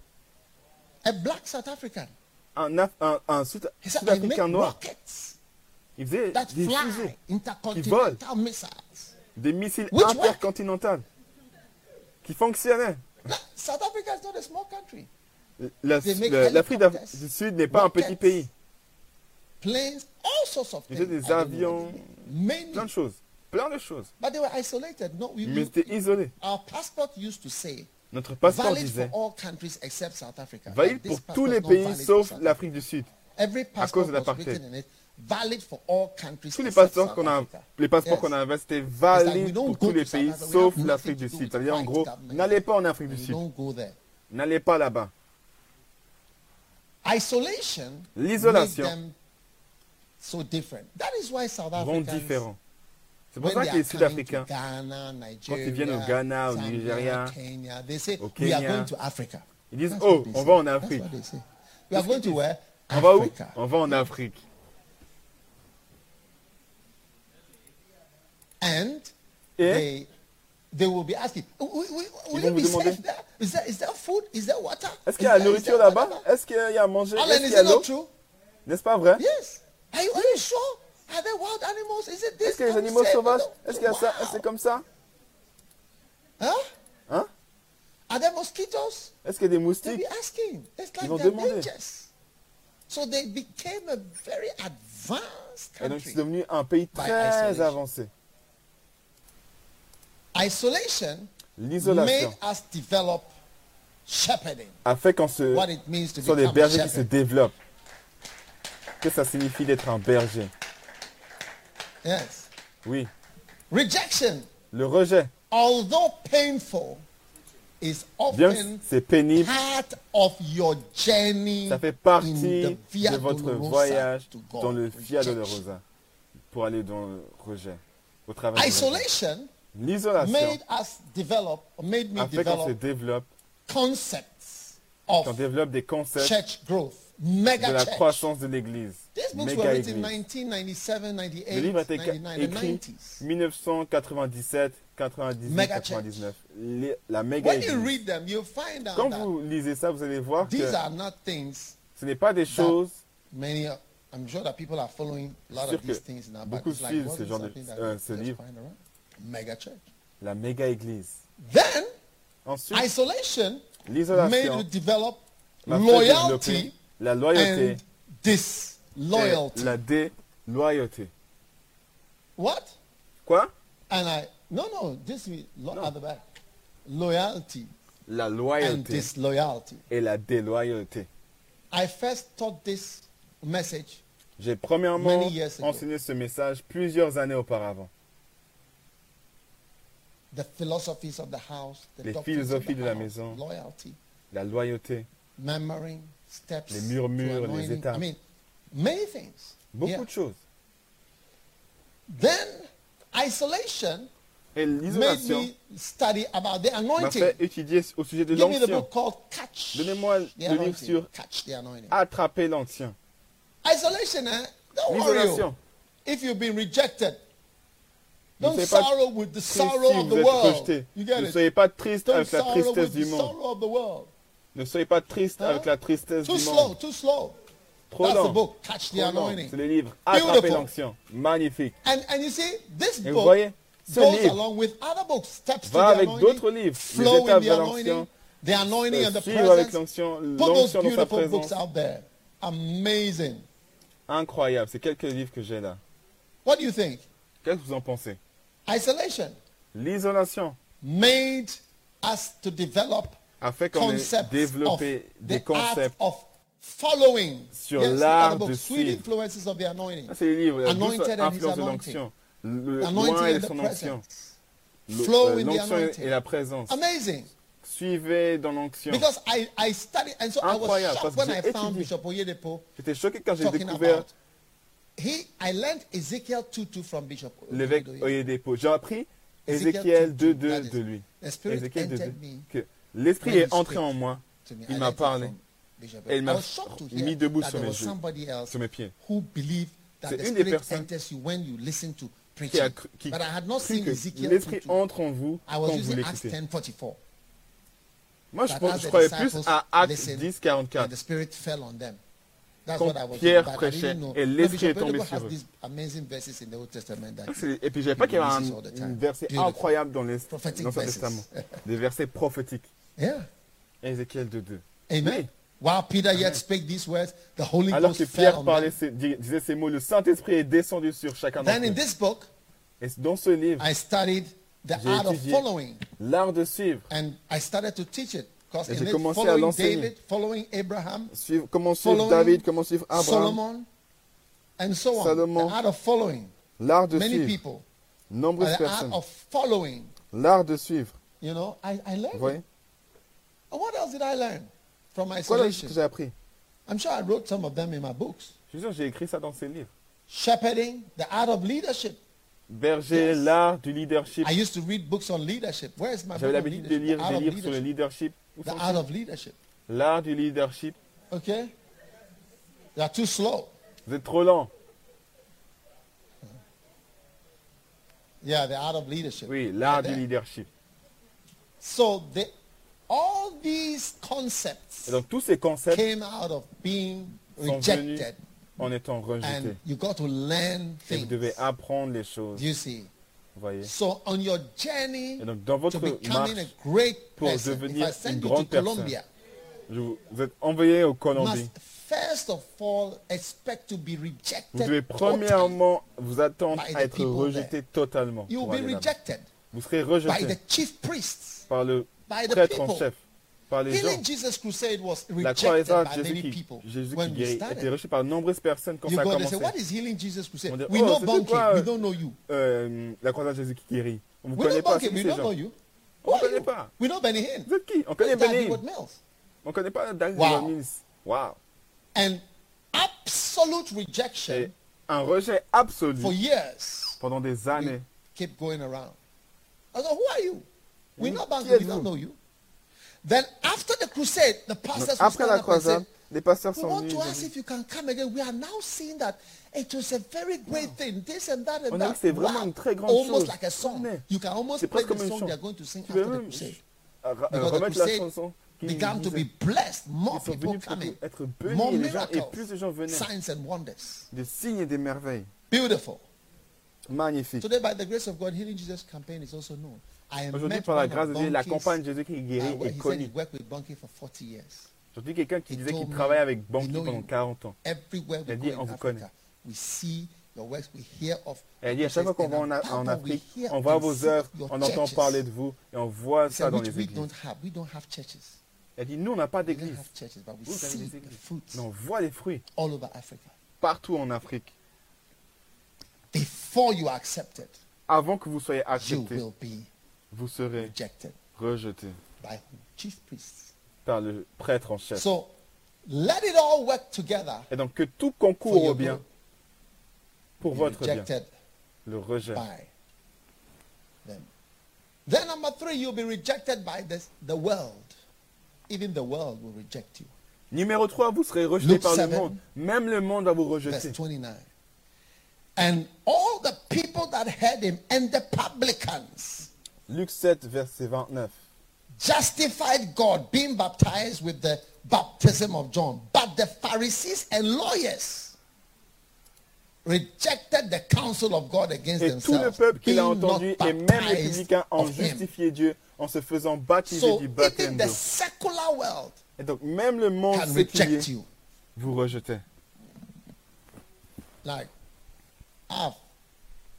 A: A black South African.
B: Un, un, Sud-Africain noir, il faisait
A: that
B: des
A: fly,
B: fusées,
A: intercontinental missiles.
B: des missiles
A: Which
B: intercontinentaux qui fonctionnaient. [laughs]
A: South Africa is not a small country.
B: L'Afrique du Sud n'est pas un petit pays.
A: Planes, all sorts of
B: Ils
A: things.
B: faisaient
A: I
B: des avions.
A: Many.
B: plein de choses. Plein de choses.
A: But they were isolated. No, we,
B: Mais c'était isolé.
A: our passport used to say
B: Notre passeport
A: valid
B: disait
A: for all countries except South Africa.
B: valide pour tous les pays sauf l'Afrique du Sud.
A: Every
B: cause
A: passport
B: de l'apartheid.
A: Written in it, valid for all countries
B: Tous les passeports qu'on a, les passeports
A: Yes.
B: qu'on avait, c'était valide pour tous les pays
A: Africa,
B: sauf l'Afrique du Sud. C'est-à-dire en gros, n'allez pas en Afrique du Sud. N'allez pas là-bas.
A: Isolation
B: L'isolation.
A: so different. That is why South
B: Rend
A: Africans,
B: différents. C'est pour ça que les Sud-Africains, quand ils viennent au Ghana, au Nigeria,
A: Kenya, they say
B: au
A: we are
B: Kenya,
A: going to Africa.
B: ils disent
A: That's
B: Oh, on va en Afrique.
A: what they say. We are going to where?
B: On va où. On va en Afrique.
A: And
B: Et
A: they they will be asking, "Will, will,
B: Ils
A: you
B: vont
A: be safe there? Is there is there food? Is there water?
B: est-ce qu'il y a la nourriture là-bas?
A: whatever?"
B: Est-ce qu'il y a à manger? Est-ce
A: is
B: qu'il y a l'eau? N'est-ce pas vrai?
A: Yes. Are you, are you sure? Are there wild animals? Is it this?
B: Est-ce qu'il y a des animaux sauvages? Est-ce qu'il y a ça? Est-ce que c'est comme ça?
A: Huh?
B: Hein?
A: Are there mosquitoes?
B: Est-ce qu'il y a des
A: They'll
B: moustiques?
A: be asking. It's like
B: vont
A: they're
B: demander.
A: dangerous. So they became a very advanced
B: Et donc
A: country.
B: c'est devenu un pays très avancé.
A: Isolation
B: L'isolation
A: made us develop shepherding.
B: a fait qu'on se,
A: What it means to
B: sont des bergers qui se développent. Que ça signifie d'être un berger?
A: Yes.
B: Oui.
A: Rejection,
B: Le rejet,
A: although painful, is
B: bien
A: often
B: c'est pénible,
A: part of your journey
B: ça fait partie de votre
A: Dolorosa
B: voyage dans le Via. Dolorosa pour aller dans le rejet. Au.
A: Isolation
B: L'isolation
A: made us develop, or made me
B: a fait qu'on se
A: develop
B: développe,
A: concepts
B: qu'on
A: of
B: développe des concepts
A: church growth,
B: de la
A: church.
B: croissance de l'Église.
A: These books were written in
B: Église.
A: 1997,
B: Le
A: 98,
B: livre a été
A: 99, the
B: écrit
A: 90s.
B: 1997, 98,
A: Mega
B: 99. Les- la méga
A: When you read them, you'll find out
B: Quand
A: that
B: vous lisez ça, vous allez voir que
A: these are not things
B: ce n'est pas des choses
A: many. I'm sure that people are following a lot
B: Sûr
A: of these
B: que
A: things now, but
B: beaucoup
A: like,
B: suivent ce genre de- euh, ce livre.
A: Mega church.
B: la méga église.
A: Then
B: Ensuite,
A: isolation made
B: l'isolation
A: you develop loyalty
B: développer la loyauté
A: and disloyalty.
B: la déloyauté.
A: What?
B: Quoi?
A: And I no no this is lo- at the back. Loyalty
B: La
A: and
B: loyauté
A: disloyalty.
B: et la déloyauté.
A: I first taught this message
B: J'ai premièrement enseigné ce message plusieurs années auparavant.
A: The philosophies of the house, the
B: Les philosophies
A: the
B: de la
A: house,
B: maison.
A: loyalty,
B: La loyauté,
A: murmuring, steps,
B: Les murmures, les étapes.
A: I mean, many things.
B: beaucoup
A: Yeah.
B: de choses.
A: Then isolation
B: Et
A: made
B: l'isolation
A: me study about the
B: m'a
A: anointing.
B: fait étudier au sujet de
A: Give me the
B: l'onction.
A: book called Catch
B: Donnez-moi
A: the
B: le livre
A: Anointing.
B: sur. Attraper l'ancien.
A: Eh? Don't
B: Ne soyez pas
A: sorrow with the
B: Triste
A: sorrow
B: si
A: of the
B: vous êtes
A: world.
B: rejeté.
A: You get
B: Ne soyez pas triste
A: Don't
B: avec la tristesse du
A: the
B: monde.
A: the.
B: Ne soyez pas triste
A: Hein?
B: avec la tristesse
A: Too
B: du
A: slow,
B: monde.
A: too slow.
B: Trop
A: That's the
B: lent.
A: book, Catch the. Anointing.
B: C'est le livre Attraper l'ancien. Magnifique.
A: And, and you see, this
B: Et vous
A: book
B: voyez, ce
A: goes
B: livre
A: along with other books. Steps to
B: va
A: the
B: avec
A: anointing,
B: d'autres livres. Les
A: flow in
B: étapes
A: the
B: de
A: anointing, the anointing and the
B: avec
A: presence. Put those
B: l'onction dans sa
A: beautiful books
B: présence.
A: out there. Amazing.
B: Incroyable. C'est quelques livres que j'ai là.
A: What do you think?
B: Qu'est-ce que vous en pensez?
A: Isolation
B: L'isolation
A: made us to develop
B: a fait qu'on ait développé des concepts.
A: of following.
B: Sur
A: yes,
B: l'art de suivre.
A: influences of the anointing.
B: Ça, c'est les livres. La
A: Anointed
B: douce
A: and his
B: influence de
A: anointing.
B: l'onction. Loin et son onction. euh, L'onction
A: anointing.
B: et la présence.
A: Amazing.
B: Suivez dans l'onction.
A: Because I, I studied, and so I was
B: Incroyable,
A: shocked
B: parce
A: when
B: que
A: I
B: j'ai
A: found
B: étudié.
A: Bishop Oyedepo
B: J'étais choqué quand j'ai découvert
A: about. He, I learned Ezekiel 2.2 from Bishop
B: l'évêque
A: Oyedepo.
B: Oyedepo. J'ai appris
A: Ezekiel
B: Ézéchiel
A: 2:2,
B: 2.2
A: that is,
B: de lui. Ézéchiel 2.2.
A: entered me
B: Que l'Esprit est entré en moi. Il m'a parlé. Et il m'a mis debout sur mes
A: else
B: sur mes pieds. C'est
A: the
B: une des
A: Spirit
B: personnes Qui a cru, qui que l'Esprit
A: 2:2.
B: entre en vous quand vous l'écoutez.
A: 10.44.
B: Moi, je, je croyais plus à Actes
A: listened,
B: 10,
A: And
B: 44. Pierre prêchait et l'Esprit est tombé sur eux. Et puis, je pas qu'il y avait un, verset incroyable dans l'Ancien. Testament. [laughs] Des versets prophétiques.
A: Yeah.
B: Ézéchiel 2.2.
A: Amen.
B: Oui.
A: While Peter yet spake these words, the Holy
B: Alors
A: Ghost
B: que Pierre parlait, dis- disait ces mots, le Saint-Esprit est descendu sur chacun d'entre
A: Then in
B: eux.
A: this book,
B: Et dans ce livre,
A: I studied the
B: J'ai
A: art of
B: étudié.
A: following,
B: l'art de suivre.
A: and I started to teach it. Because
B: Et j'ai commencé à
A: following
B: l'enseigner.
A: David, following Abraham,
B: Suivre- comment suivre
A: following
B: David, comment suivre Abraham.
A: Solomon, and so on.
B: Salomon. L'art de
A: Many
B: suivre.
A: people.
B: Nombreuses personnes.
A: of following.
B: L'art de suivre.
A: You know, I, I learned
B: Vous
A: it.
B: voyez
A: And what else did I learn from
B: Quoi d'autre
A: isolation?
B: que j'ai appris?
A: I'm sure I wrote some of them in my books.
B: Je suis sûr que j'ai écrit ça dans ces livres.
A: Shepherding, the art of leadership.
B: Berger,
A: Yes.
B: l'art du leadership.
A: I used to read books on leadership. Where is my
B: J'avais
A: book on
B: l'habitude de lire des livres sur le
A: leadership.
B: Où
A: The art of leadership.
B: L'art du leadership.
A: Okay? They are too slow.
B: Vous êtes trop lent.
A: Yeah, the art of leadership.
B: Oui, l'art du leadership.
A: So the, all these concepts
B: Et donc tous ces concepts
A: came out of being rejected.
B: en étant rejetés.
A: And you got to learn
B: Et vous
A: things.
B: devez apprendre les choses.
A: You see.
B: Vous voyez
A: So on your journey
B: Et donc dans votre
A: becoming
B: marche,
A: a great
B: pour
A: person, if
B: devenir
A: I send
B: une grande personne,
A: Colombia,
B: je vous vous êtes envoyé au Colombie.
A: first of all expect to be
B: Vous
A: rejected.
B: devez
A: totally.
B: premièrement vous attendre à être rejeté totalement.
A: You
B: pour
A: will be
B: aller là-bas.
A: rejected.
B: Vous serez
A: by
B: rejeté
A: the chief priests,
B: par le
A: by the
B: prêtre en chef, par les gens.
A: Healing Jesus Crusade was
B: La
A: rejected
B: croisade
A: by
B: Jésus
A: many
B: qui,
A: people
B: Jésus qui guérit était
A: started.
B: rejeté par de nombreuses personnes quand
A: You
B: ça a commencé.
A: what is Healing Jesus Crusade?
B: On dit,
A: We
B: oh, quoi,
A: we
B: euh,
A: don't know you.
B: La croisade Jésus qui guérit. On ne vous connaît pas, ces
A: don't know
B: gens?
A: you.
B: On ne connaît pas.
A: We know Benny Hinn.
B: Vous êtes qui? On connaît Benny. On ne connaît pas David
A: Wow.
B: Mills.
A: And absolute rejection
B: Et un rejet absolu
A: for years
B: pendant des années.
A: kept going around. I go, who are you? We know about
B: Qui
A: you, we don't know you. Then after the crusade, the
B: Donc,
A: pastors would
B: après la croisade, les pasteurs sont venus.
A: to
B: ils ont
A: ask
B: dit,
A: if you can come again. We are now seeing that it was a very great thing, this and that and
B: On a vu
A: that.
B: que c'était vraiment une très grande
A: almost
B: chose.
A: like a song.
B: Venez.
A: You can almost
B: C'est
A: play
B: presque
A: the
B: comme une
A: song
B: chanson.
A: they're going to sing
B: Tu peux
A: after the
B: même
A: crusade.
B: ra-
A: Because the
B: remettre la
A: crusade
B: chanson
A: began to be blessed. More
B: Ils sont
A: people
B: venus
A: coming.
B: être
A: More
B: bénis, les gens, et plus de gens venaient.
A: Signs and wonders.
B: Des signes et des merveilles.
A: Beautiful.
B: Magnifique.
A: Today, by the grace of God, Healing Jesus campaign is also known.
B: Aujourd'hui, par la grâce de Dieu, la campagne Jésus qui guérit est connue.
A: worked with Bunky for 40 years.
B: Aujourd'hui, quelqu'un qui disait qu'il travaille avec Banqui pendant
A: you.
B: 40 ans. Il a dit, on vous connaît. Elle a dit, à chaque fois qu'on va en, Afrique, on voit vos œuvres, on entend parler de vous, et on voit ça dans les églises. Elle dit, nous, on n'a pas d'église. Vous avez des églises. Mais on voit les fruits
A: all over Africa.
B: partout en Afrique. Avant que vous soyez
A: be
B: vous serez
A: rejected
B: rejetés
A: by who? chief priests.
B: par le prêtre en chef.
A: So let it all work together
B: Et donc que tout concourt au bien, pour votre bien, le rejet.
A: Then number three, you'll be rejected by the, the world. Even the world will reject you.
B: Numéro 3, vous serez rejeté
A: Luke
B: par le
A: 7.
B: monde. Même le monde va vous
A: Verse
B: rejeter.
A: 29. And all the people that heard him and the publicans
B: Luc 7, verset 29.
A: justified God being baptized with the baptism of John. But the Pharisees and lawyers rejected the counsel of God against
B: Et tout le
A: themselves.
B: peuple qui l'a entendu, et même les publicains, ont justifié Dieu en se faisant baptiser
A: So
B: du
A: even
B: baptême
A: the
B: d'eau.
A: secular world
B: Et donc même le monde séculier
A: reject you.
B: vous rejetait.
A: Like, I've,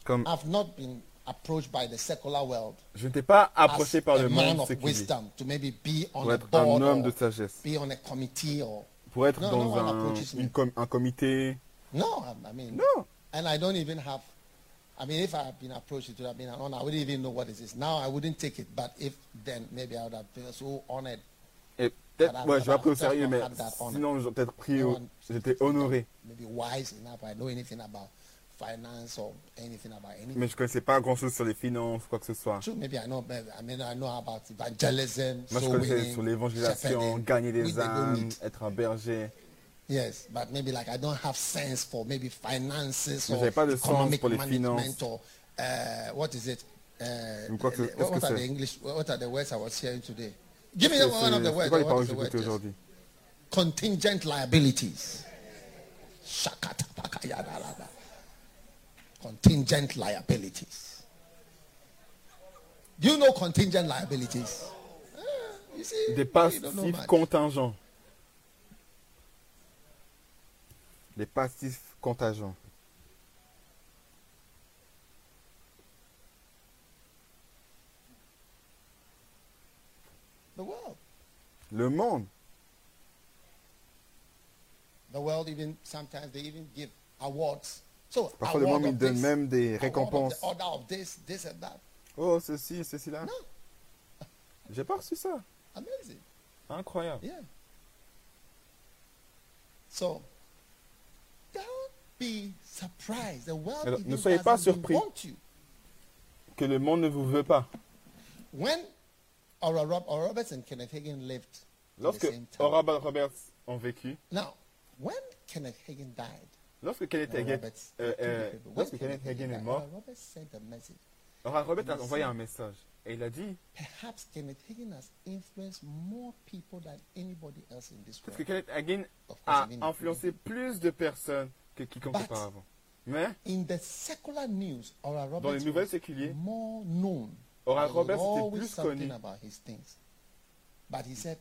B: Comme
A: I've not been approached by the secular world
B: je n'étais pas
A: as
B: approché par le monde séculier
A: wisdom to maybe be on
B: pour
A: a
B: être un
A: board
B: homme de sagesse,
A: be on a committee or
B: pour être
A: No,
B: dans un,
A: approaches me.
B: une com- un comité.
A: no. I, mean, and I don't even have. I mean, if I had been approached, it would have been an honor. I wouldn't even know what it is. Now I wouldn't take it, but if then maybe I would have been so honored.
B: Et peut-être, ouais, je vais pris au sérieux, mais sinon j'aurais peut-être pris, j'étais honoré.
A: Maybe wise enough. I know anything about finance or anything about anything.
B: Mais je connaissais pas grand chose sur les finances, quoi que ce soit.
A: True, maybe I know. but I mean, I know about evangelism.
B: Moi, je connaissais sur l'évangélisation, gagner des âmes, être un berger.
A: Yes, but maybe like I don't have sense for maybe finances or
B: pas de sens
A: economic
B: pour les
A: management
B: finances.
A: or uh, what is it? Uh,
B: Ou quoi que-
A: the-
B: qu'est-ce
A: what,
B: que
A: what are
B: c'est?
A: the English? What are the words I was hearing today? Give me
B: C'est
A: one of the
B: c'est
A: words.
B: quoi les
A: What
B: paroles
A: is
B: que
A: the
B: j'ai
A: word?
B: écoutées
A: Just
B: aujourd'hui?
A: Contingent liabilities. Contingent liabilities. Do you know contingent liabilities? Ah, you see,
B: Des passifs contingents. Des passifs contingents.
A: The world.
B: Le monde.
A: The world even sometimes they even give awards.
B: Parfois, le monde, il donne même des récompenses. Oh, ceci, ceci là.
A: No, [laughs]
B: J'ai pas reçu ça.
A: amazing.
B: Incroyable.
A: Yeah. So don't be surprised. The world
B: Alors,
A: even
B: ne soyez pas surpris. Que le monde ne vous veut pas.
A: When Oral, Roberts and Kenneth Hagin lived
B: Lorsque. Oral Roberts ont vécu,
A: Now, when Kenneth Hagin died,
B: lorsque Kenneth
A: Oral
B: Hagin,
A: Roberts,
B: euh, euh,
A: when
B: lorsque Kenneth Hagin est mort,
A: sent a
B: envoyé un message. Et il a dit,
A: Perhaps Kenneth Hagin has influenced more people than anybody else in this
B: parce que
A: world.
B: Kenneth Hagin a influencé plus de personnes que quiconque auparavant. Mais
A: In the secular news, Oral
B: dans les nouvelles séculières,
A: more known.
B: Oral Roberts était plus
A: something
B: connu.
A: about his things. But he said,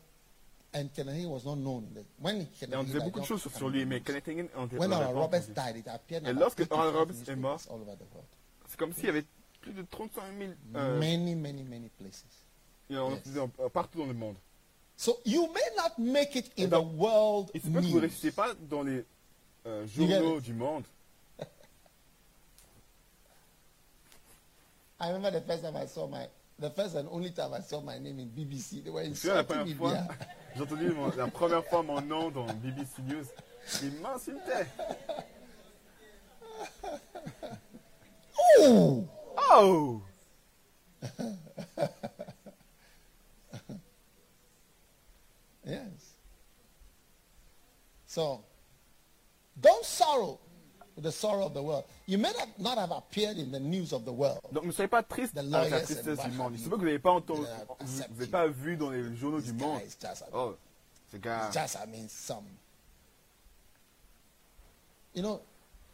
A: and was not known. When
B: Et on disait beaucoup de choses sur lui, mais Hagin on
A: When Oral Roberts died, it appeared
B: Et lorsque Oral
A: 85
B: Roberts est mort,
A: newspapers all over the world.
B: C'est comme s'il y avait plus de 35 000 euh,
A: Many, many, many places.
B: il y en a
A: Yes.
B: dans- euh, partout dans le monde.
A: So you may not make it in
B: Et
A: the world
B: Il se peut que vous ne pas dans les euh, journaux du monde. [laughs]
A: I remember the first time I saw my, the first and only time I saw my name in BBC. They were [laughs]
B: Je me souviens la
A: insulting me there.
B: j'ai entendu mon- la première fois mon nom dans BBC News. Ils m'insultaient.
A: Oh!
B: Oh [laughs]
A: Yes. So, don't sorrow with the sorrow of the world. You may not, not have appeared in the news of the world.
B: Donc ne soyez pas triste avec la tristesse du monde.
A: you.
B: peut que vous n'avez pas entendu, vous n'avez pas vu dans les journaux du monde.
A: just,
B: Oh, ce gars, vous
A: just, I mean, some. You know,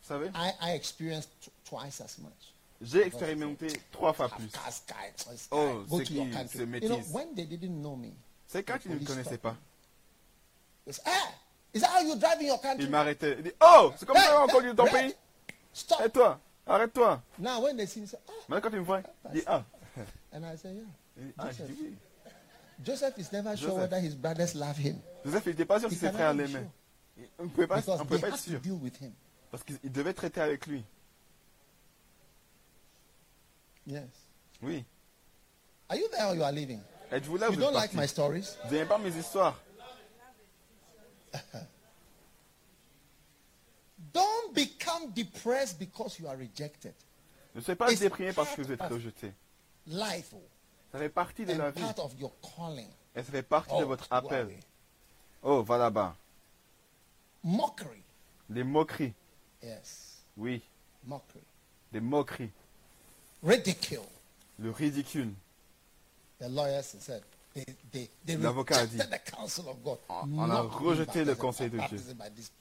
B: savez,
A: I, I experienced twice as much.
B: j'ai expérimenté trois fois plus. Oh,
A: go
B: c'est
A: to your
B: qui,
A: country.
B: c'est
A: You know,
B: métis.
A: when they didn't know me,
B: C'est quand ils ne me connaissaient pas?
A: ah, is that how you drive in your country?
B: Ils m'arrêtaient. Ils disent, oh, c'est comme
A: Hey,
B: ça qu'on
A: hey,
B: conduit dans ton pays.
A: Stop.
B: Et toi, arrête-toi.
A: Now, when they see me, say, ah,
B: Maintenant quand ils me voient, ils disent, ah. [laughs]
A: and I say, yeah.
B: Ah, oui.
A: Joseph is never sure
B: Joseph.
A: whether his brothers love him.
B: Joseph, il n'était pas sûr si ses frères l'aimaient. On ne pouvait pas,
A: Because
B: on
A: they
B: pouvait pas
A: have
B: être sûr.
A: deal with him.
B: Parce qu'il devait traiter avec lui.
A: Yes.
B: Oui.
A: Are you there or you are leaving?
B: Êtes-vous là ou vous êtes
A: like
B: parti?
A: my stories?
B: Vous n'aimez pas mes histoires? [laughs]
A: Don't become depressed because you are rejected.
B: Ne soyez pas
A: It's
B: déprimé parce que vous êtes rejeté.
A: Life oh,
B: Ça fait partie de la vie.
A: part of your calling.
B: Et ça fait partie de
A: Oh,
B: votre
A: worry.
B: appel. Oh, va là-bas.
A: Mockery.
B: Les moqueries.
A: Yes.
B: Oui,
A: Mockery.
B: des moqueries.
A: Ridicule.
B: Le ridicule.
A: The lawyers said
B: L'avocat a dit,
A: God.
B: on a rejeté le conseil de Dieu.
A: baptized by this-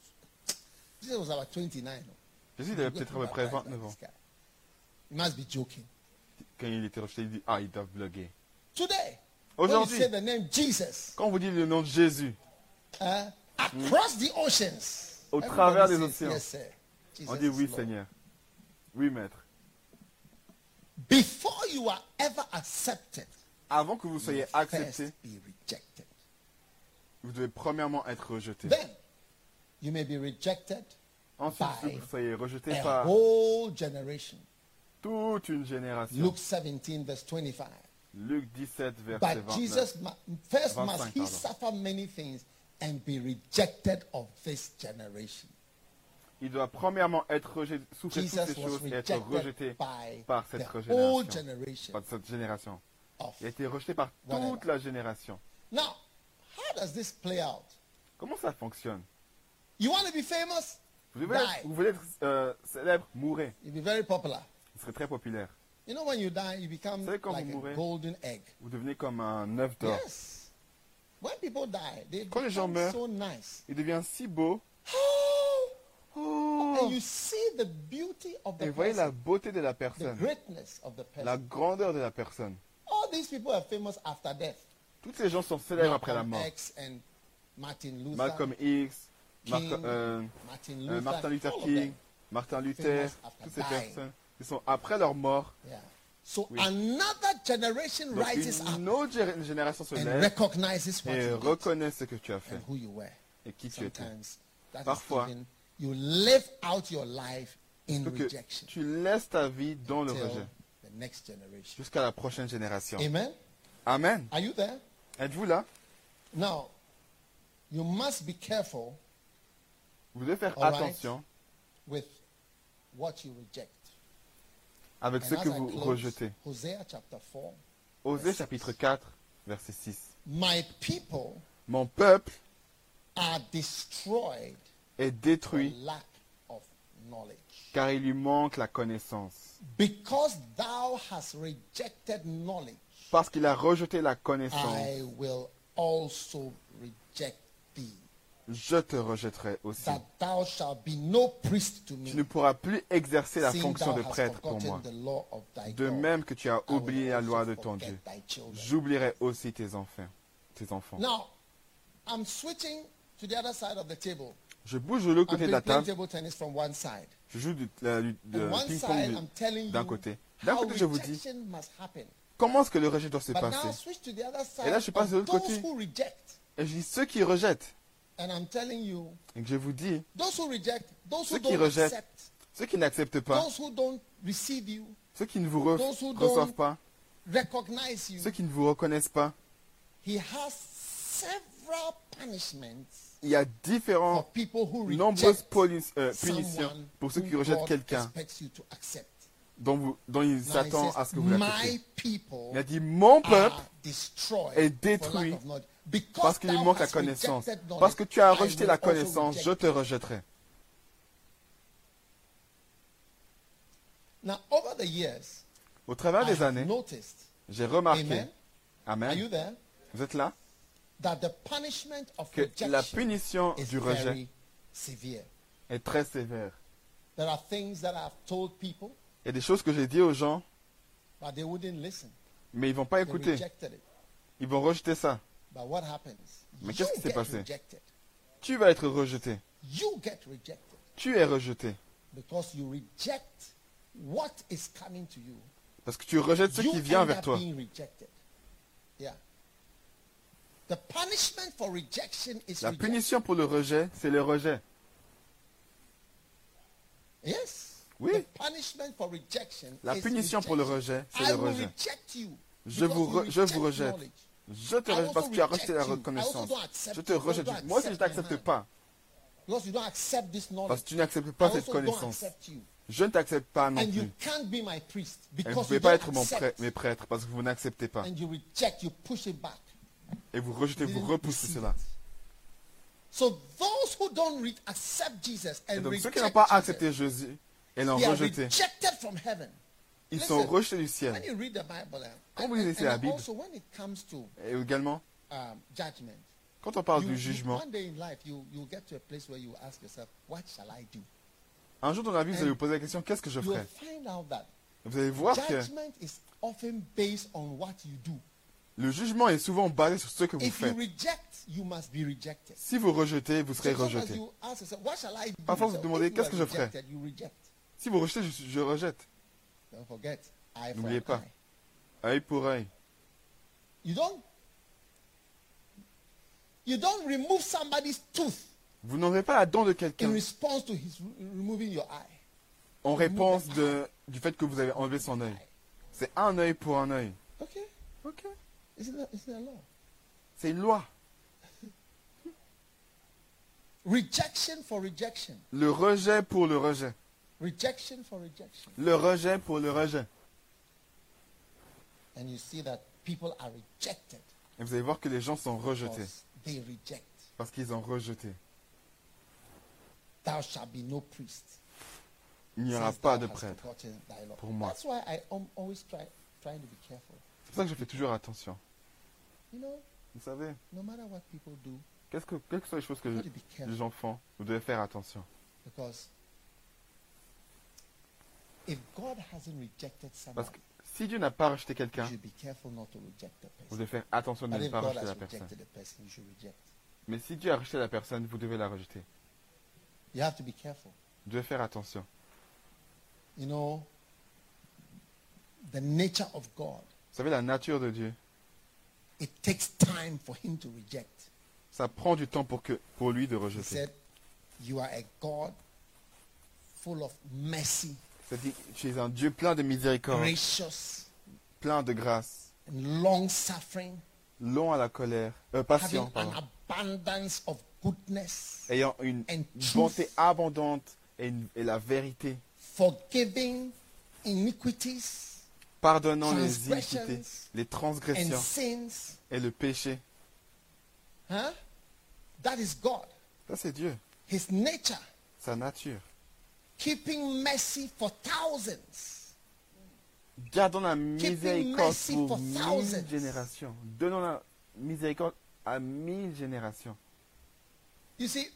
A: Jesus was about 29. no?
B: Jésus, il avait peut-être à peu près
A: Baptized by
B: 29 ans. Quand il était rejeté, il dit, ah, ils doivent bloguer.
A: Today, when you
B: Aujourd'hui,
A: say the name Jesus,
B: quand vous dit le nom de Jésus,
A: across the oceans,
B: Au travers des océans. On dit oui,
A: Lord."
B: Seigneur. Oui, Maître.
A: Before you are ever accepted,
B: Avant que vous soyez accepté,
A: be rejected.
B: vous devez premièrement être rejeté.
A: Then you may be rejected
B: Ensuite,
A: by
B: vous soyez rejeté
A: a
B: par
A: whole generation.
B: toute une génération.
A: Luke 17, verse 25.
B: Luc 17, verset
A: But
B: 29.
A: Jesus mu- first
B: 25,
A: must he
B: pardon.
A: suffer many things and be rejected of this generation.
B: Il doit premièrement être rejeté, souffrir toutes
A: Jesus
B: ces choses et être rejeté par cette génération. Par cette génération. Il a été rejeté par toute la génération.
A: Now, how does this play out?
B: Comment ça fonctionne?
A: You want to be famous?
B: vous, devez être- vous voulez être euh, célèbre, mourrez.
A: You'll be very popular.
B: Vous serez très populaire.
A: You know, when you die, you become
B: Vous savez, quand
A: like
B: vous
A: a
B: mourrez,
A: golden egg.
B: Vous devenez comme un œuf d'or.
A: Yes. When people die, they
B: Quand les gens
A: become
B: meurent,
A: so nice.
B: Il devient si beau. [gasps]
A: Oh! And you see the beauty of
B: Et
A: the
B: vous voyez la
A: person,
B: beauté de la
A: the
B: personne,
A: greatness of the person.
B: la grandeur de la personne.
A: All these people are famous after death.
B: Tous ces gens sont célèbres après la mort.
A: X and Martin Luther.
B: Malcolm X,
A: King,
B: euh,
A: Martin
B: euh,
A: Luther,
B: Martin Luther King. Martin Luther, toutes ces
A: dying.
B: personnes qui sont après leur mort.
A: Yeah. So
B: Oui.
A: another generation
B: Donc
A: rises up
B: une autre gé- génération se lève
A: recognizes what
B: et reconnaît ce que tu as fait
A: and who you were.
B: et qui tu étais. Parfois,
A: even, you live out your life in
B: Donc, que
A: rejection
B: tu laisses ta vie dans le rejet. Jusqu'à la prochaine génération.
A: Amen?
B: Amen.
A: Are you there?
B: Êtes-vous là?
A: Now, you must be careful
B: Vous devez faire
A: right.
B: attention
A: with what you reject.
B: avec
A: And
B: ce que
A: I
B: vous
A: close,
B: rejetez.
A: Hosea chapter 4.
B: Osée chapitre 4, verset 6.
A: My people
B: Mon peuple
A: are destroyed
B: est détruit
A: lack of knowledge.
B: car il lui manque la connaissance.
A: Because thou hast rejected knowledge,
B: Parce qu'il a rejeté la connaissance,
A: I will also reject thee,
B: je te rejetterai aussi.
A: that thou shalt be no priest to
B: Tu ne pourras plus exercer la
A: seeing
B: fonction
A: thou
B: de
A: hast
B: prêtre pour moi.
A: forgotten the law of thy
B: De
A: God.
B: même que tu as
A: I will
B: oublié la
A: also
B: loi de ton
A: forget
B: Dieu,
A: thy children.
B: j'oublierai aussi tes enfants. Tes enfants.
A: Now, I'm switching to the other side of the table.
B: Je bouge de l'autre côté de la table. Je joue du, ping-pong d'un côté. D'un côté, je vous dis, comment est-ce que le rejet doit se passer? Et là, je passe de l'autre côté. Et je dis ceux qui rejettent. Et je vous dis, Ceux qui rejettent, ceux qui n'acceptent pas, ceux qui ne vous re- reçoivent pas, ceux qui ne vous reconnaissent pas, il y a
A: who
B: nombreuses euh, punitions pour ceux qui rejettent quelqu'un dont, vous, dont il s'attend à ce que vous l'acceptiez. Il a dit, mon peuple, est détruit parce qu'il manque la connaissance. Parce que tu as rejeté la connaissance, je te rejetterai. Au travers des années, j'ai remarqué,
A: Amen.
B: vous êtes là, que la punition du rejet est très sévère.
A: There are things that I've told people,
B: Il y a des choses que j'ai dit aux gens,
A: but they wouldn't listen.
B: mais ils vont pas
A: They
B: écouter. Ils vont rejeter ça.
A: But what happens?
B: Mais
A: you
B: qu'est-ce qui s'est passé?
A: rejected.
B: Tu vas être rejeté.
A: You get rejected
B: Tu es rejeté.
A: because you reject what is coming to you.
B: Parce que tu rejettes ce
A: you
B: qui vient vers toi.
A: being rejected. Yeah. The punishment for rejection is
B: La
A: rejection.
B: punition pour le rejet, c'est le rejet.
A: Yes.
B: Oui.
A: The punishment for rejection
B: La punition pour le rejet, c'est le rejet.
A: reject you
B: Je vous,
A: you
B: re- je vous rejette. Je te
A: I
B: rejette parce que tu as rejeté la
A: reject you. I
B: reconnaissance. Je te rejette. Moi aussi, je
A: my
B: t'accepte pas. Parce que tu n'acceptes
A: I
B: pas cette connaissance. Je ne t'accepte pas non plus. Et vous ne pouvez
A: you
B: pas être mon prêtre, mes prêtres parce que vous n'acceptez pas. Et vous rejetez, vous repoussez cela.
A: it. So those who don't re- accept Jesus
B: Et
A: and
B: donc ceux qui n'ont pas
A: Jesus,
B: accepté Jésus et l'ont rejeté,
A: rejected from heaven.
B: ils
A: Listen,
B: sont rejetés du
A: When
B: ciel.
A: you read the Bible, uh,
B: Quand vous lisez la Bible,
A: also when it comes to
B: Et également,
A: um, judgment,
B: quand on parle
A: you-
B: du jugement,
A: one day in life you you get to a place where you ask yourself, what shall I do?
B: un jour dans la vie, vous allez vous poser la question, qu'est-ce que je ferai? Vous allez voir que le jugement est souvent basé sur ce que vous faites. Si vous rejetez, vous serez rejeté. Parfois, vous vous demandez, qu'est-ce que je ferai? Si vous rejetez, je, je rejette. N'oubliez pas. Œil pour œil. Vous n'aurez pas la dent de
A: in
B: quelqu'un
A: response to his re- removing your eye.
B: en réponse de, du fait que vous avez enlevé son œil. C'est un œil pour un œil.
A: Okay,
B: Ok. C'est une loi.
A: Rejection for rejection.
B: Le rejet pour le rejet.
A: Rejection for rejection.
B: Le rejet pour le rejet.
A: And you see that people are rejected
B: Et vous allez voir que les gens sont rejetés
A: they reject.
B: parce qu'ils ont rejeté.
A: Thou shalt be no priest.
B: Il n'y aura pas de prêtre. pour moi.
A: That's why I am always try trying to be careful.
B: C'est pour ça que je fais toujours attention. Vous savez, qu'est-ce que, quelles que soient les choses que les gens font, vous devez faire attention. Parce que si Dieu n'a pas rejeté quelqu'un, vous devez faire attention de ne pas rejeter la personne. Mais si Dieu a rejeté la personne, vous devez la rejeter. Vous devez faire attention. Vous savez, la nature de Dieu,
A: it takes time for him to reject.
B: ça prend du temps pour, que, pour lui de
A: He
B: rejeter.
A: said, You are a God full of mercy,
B: C'est-à-dire, tu es un Dieu plein de miséricorde,
A: gracious,
B: plein de grâce,
A: and long suffering,
B: long à la colère, euh,
A: having
B: patient,
A: an
B: pardon,
A: abundance of goodness,
B: ayant une
A: and
B: bonté
A: truth,
B: abondante et, une- et la vérité,
A: forgiving iniquities
B: pardonnant les iniquités, les transgressions et le péché.
A: Huh? That is God.
B: Ça, c'est Dieu,
A: His nature.
B: sa nature.
A: Keeping mercy for thousands.
B: Gardons la miséricorde pour mille générations. Donnons la miséricorde à mille générations.
A: You see,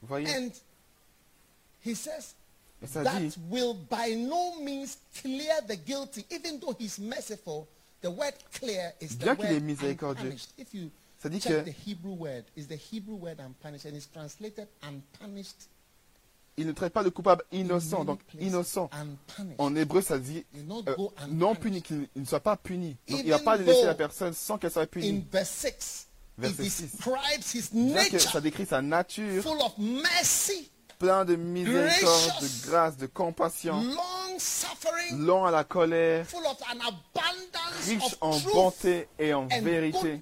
B: Vous voyez
A: and he says
B: ça
A: that
B: dit,
A: will by no means clear the guilty, even though he's merciful. The word clear is the
B: Bien qu'il est
A: word
B: miséricordieux,
A: unpunished. If you
B: ça dit
A: check
B: que
A: the Hebrew word, is the Hebrew word unpunished, and it's translated unpunished
B: il ne traite pas le coupable
A: in
B: innocent. Donc, innocent.
A: and punish.
B: En hébreu, ça dit euh,
A: go
B: non
A: unpunished.
B: puni, qu'il il ne soit pas puni. Donc, il
A: Even
B: pas laisser la personne sans qu'elle soit
A: In
B: punie.
A: verse 6,
B: Verset
A: it
B: six.
A: describes his
B: Bien que ça décrit sa nature,
A: full of mercy,
B: plein de miséricorde, de grâce, de compassion,
A: long
B: à la colère,
A: full of an abundance
B: riche en bonté et en vérité.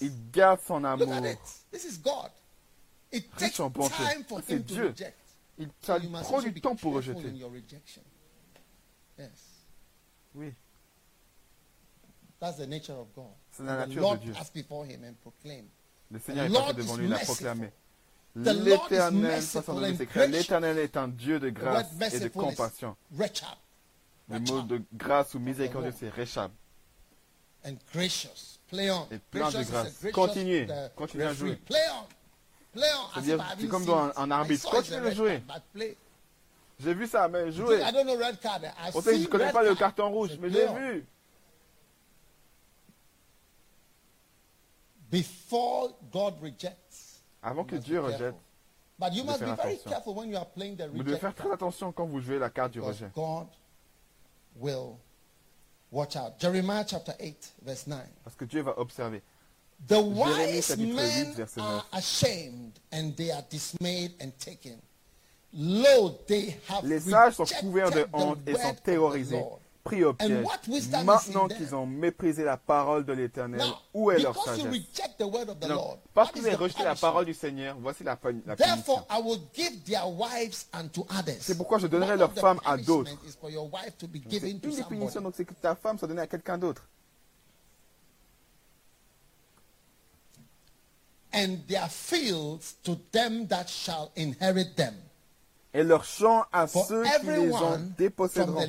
B: Il garde son amour.
A: at it. This is God. It
B: Riche en bonté.
A: time for
B: C'est Dieu.
A: reject.
B: Il prend du temps pour rejeter. Oui.
A: That's the nature of God.
B: C'est la nature
A: Lord
B: de Dieu.
A: passed before him and proclaimed.
B: Le Seigneur est passé devant lui, il a proclamé. L'éternel,
A: merciful
B: 62
A: and
B: s'écrit,
A: gracious.
B: l'éternel est un Dieu de grâce et de compassion. Le mot de grâce ou miséricordieux, c'est Réchab. Et plein de grâce. Continuez. Continuez à jouer. C'est comme dans un arbitre. Continuez
A: red
B: jouer. J'ai vu ça, mais jouez. On sait que je ne connais pas le carton rouge, mais j'ai vu.
A: Before God rejects,
B: Avant que Dieu rejette.
A: But you must be very careful when you are playing the
B: vous devez faire très attention quand vous jouez la carte du rejet.
A: God will watch out. Jeremiah chapter 8, verse 9.
B: Parce que Dieu va observer.
A: The wise
B: chapitre
A: men
B: 8, verset
A: are
B: 9.
A: ashamed and they are dismayed and taken. Lo, they have
B: Les sages sont couverts de honte et sont terrorisés. Pris au piège. Maintenant qu'ils ont méprisé la parole de l'Éternel, où est leur sagesse? Parce avez
A: the
B: rejeté la parole du Seigneur, voici la, la
A: Therefore,
B: punition.
A: I will give their wives unto others.
B: C'est pourquoi je donnerai leurs femmes à d'autres. une des punitions, donc c'est que ta femme soit donnée à quelqu'un d'autre.
A: And their fields to them that shall inherit them.
B: Et leurs champs à
A: For
B: ceux qui les
A: from
B: déposséderont.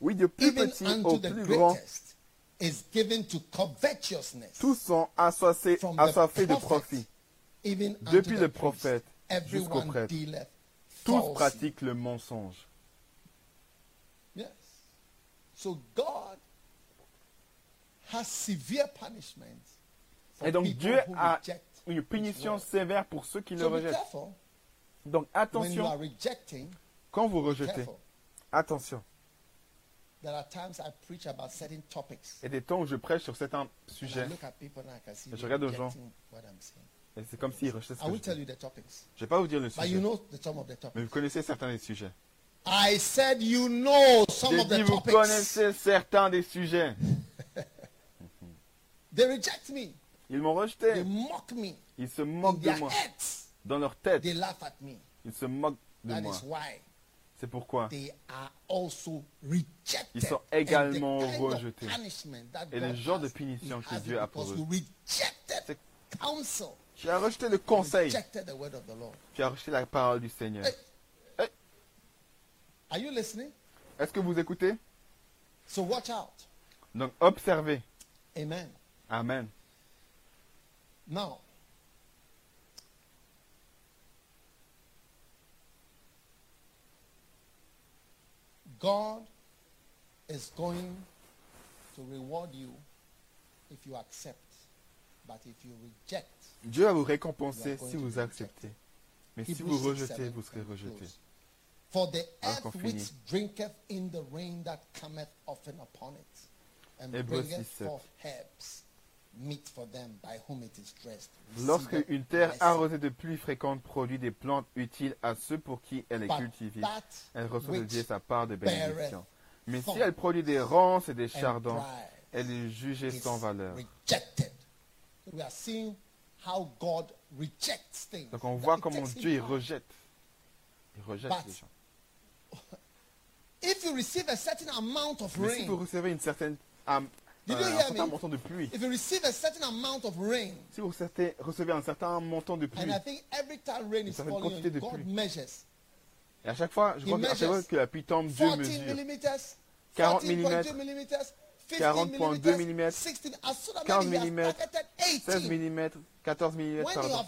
B: Oui, du plus petit au plus grand,
A: is given to covetousness.
B: tous sont assoiffés, de profit.
A: even
B: Depuis le prophète jusqu'au prêtre. Tous pratiquent le mensonge.
A: Yes. So God has severe punishment for
B: Et donc Dieu a une punition sévère pour ceux qui le rejettent. Donc attention, quand vous rejetez, attention.
A: There are times I preach about certain topics.
B: Il y a des temps où je prêche sur certains sujets Je regarde aux gens. et c'est comme s'ils rejetaient ce que je dis. Je vais pas vous dire le sujet, mais vous connaissez certains des sujets.
A: I said you know some
B: J'ai
A: of
B: dit,
A: the
B: vous
A: topics.
B: connaissez certains des sujets. [laughs]
A: They reject me.
B: Ils m'ont
A: They
B: rejeté.
A: mock me.
B: Ils se moquent de moi.
A: heads,
B: Dans leur tête,
A: they laugh at me.
B: ils se moquent de
A: That
B: moi.
A: is why
B: C'est pourquoi.
A: they are also rejected.
B: Ils sont
A: And the
B: également
A: kind
B: rejetés.
A: that
B: Et
A: God
B: le genre de punition que Dieu a pour eux. C'est-. Tu as rejeté le conseil. Tu as rejeté la parole du Seigneur.
A: Hey. Are you listening?
B: Est-ce que vous écoutez?
A: So watch out.
B: Donc observez.
A: Amen.
B: Amen.
A: Now, God is going to reward you if you accept, but if you reject,
B: Dieu va vous récompenser si vous acceptez. Mais si vous rejetez, vous serez rejeté.
A: For the earth which drinketh in the rain that cometh often upon it, and bringeth forth herbs,
B: Lorsque une terre arrosée de pluie fréquente produit des plantes utiles à ceux pour qui elle est cultivée, elle reçoit de Dieu sa part de bénédiction. Mais si elle produit des ronces et des chardons, elle est jugée sans valeur.
A: Rejected. We are seeing how God rejects things.
B: Donc on voit
A: it
B: comment Dieu il rejette. Il rejette les gens. [laughs]
A: If you receive a certain amount of
B: Mais si vous recevez une certaine,
A: Did
B: euh,
A: you
B: un
A: hear
B: certain
A: me?
B: montant de pluie,
A: if you receive a certain amount of rain,
B: si vous recevez un certain montant de pluie,
A: and I think every time rain is
B: certaine
A: falling,
B: quantité de
A: God
B: pluie.
A: measures
B: et à chaque fois, je
A: He
B: crois qu'à chaque fois
A: measures
B: que la pluie tombe, Dieu
A: 14
B: mesure.
A: millimeters,
B: 40
A: 14.2 millimeters, 15
B: 40.2
A: millimeters, 16, as soon as
B: 15
A: he has
B: millimètres,
A: targeted
B: 16
A: 18.
B: mm, 14 mm, pardon.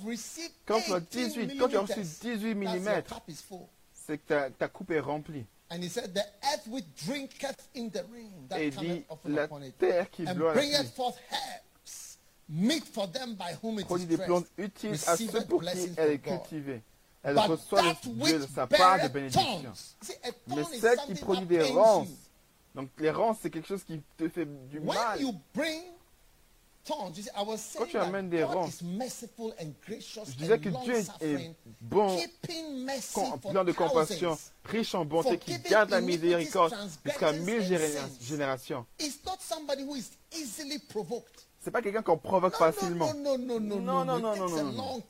B: Quand tu as
A: 18
B: 18, quand tu as reçu
A: millimeters,
B: 18
A: that's your
B: mm, c'est que ta, ta coupe est remplie.
A: And he said, The earth which drinketh in the rain that
B: Et il
A: cometh
B: dit,
A: often
B: la
A: upon it,
B: terre qui
A: and bringeth forth herbs, meat for them by whom it
B: produit
A: is
B: des
A: dressed,
B: plantes utiles à ceux
A: receiveth
B: pour qui
A: blessings
B: elle est
A: from God.
B: cultivée. elle
A: But
B: reçoit de sa part de bénédiction. Mais celle qui produit des
A: you.
B: donc les rances, c'est quelque chose qui te fait du mal.
A: Saying
B: tu amènes des
A: gracious
B: Je disais que Dieu est bon, plein de compassion, riche en bonté, qui garde la miséricorde jusqu'à mille générations.
A: It's not somebody who is easily provoked.
B: C'est pas quelqu'un qu'on provoque facilement.
A: no, no, no, no,
B: Non,
A: no,
B: non, non, non, non, non.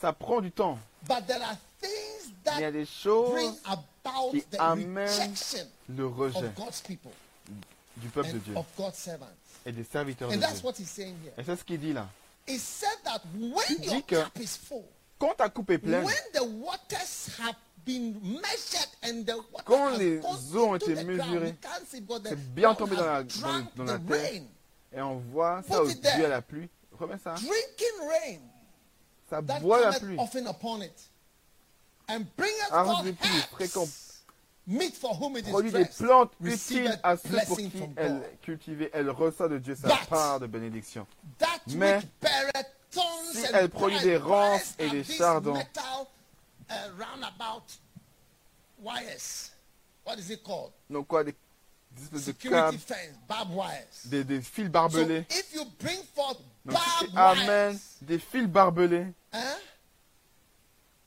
B: Ça prend du temps.
A: But there are things
B: Mais il y a
A: that
B: des choses,
A: about
B: qui
A: the
B: amènent le rejet du peuple de Dieu. Et des serviteurs de
A: And that's
B: Dieu.
A: what he's saying here.
B: Et c'est ce qu'il dit là.
A: He said that when
B: dit
A: your
B: que-
A: cup is full,
B: Quand ta coupe est pleine,
A: when the waters have been measured and the water
B: Quand les eaux ont été mesurées, c'est bien tombé dans la- dans dans terre.
A: rain.
B: et on voit ça au dû à la pluie, remets ça.
A: Drinking rain
B: Ça boit la pluie.
A: often upon it and bringeth
B: Arrose
A: forth
B: Produit des plantes utiles à ceux pour qui elle
A: God.
B: cultivait. Elle reçoit de Dieu sa
A: But-
B: part de bénédiction.
A: That
B: Mais si elle produit des
A: briars
B: ronces et des chardons,
A: uh, roundabout wires. What is it called?
B: Donc quoi, des, espèces de
A: Security
B: câbles,
A: fence, barbed wires.
B: des, des fils
A: So
B: barbelés.
A: if you bring forth
B: Donc si tu amènes
A: wires,
B: des fils barbelés,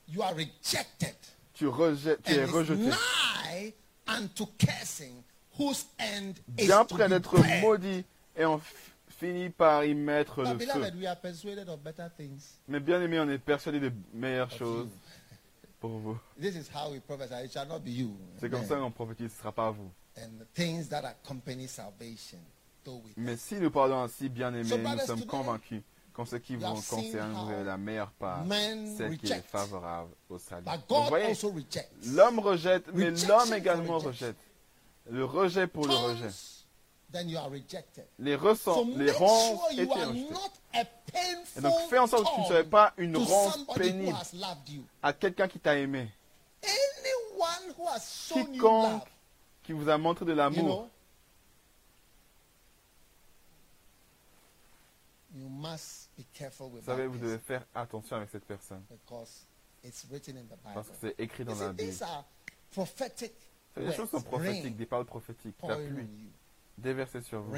A: you are rejected.
B: Tu, rejettes, tu es rejeté. Bien près d'être maudit et on finit par y mettre le feu. Mais bien aimé, on est persuadé de meilleures choses pour vous.
A: This is how we prophesy. It shall not be you.
B: C'est comme ça qu'on prophétise, ce ne sera pas vous.
A: And the things that accompany salvation, though we
B: Mais si nous parlons ainsi, bien aimés,
A: So,
B: nous sommes convaincus qu'en ce qui vous concerne, vous avez la meilleure part, celle qui est favorable au salut. Vous voyez, l'homme rejette, mais l'homme également rejette. Le rejet pour le rejet.
A: Tongues, then you are rejected.
B: Les
A: So
B: ressens, les ronces étaient rejetées. Et donc fais en sorte que tu ne sois pas une ronce pénible à quelqu'un qui t'a aimé. Quiconque qui vous a montré de l'amour.
A: you must
B: Vous savez, vous devez faire attention avec cette personne.
A: because it's written in the Bible.
B: Parce que c'est écrit dans la Bible. Les choses sont prophétiques, des paroles prophétiques. La pluie, déversée sur vous.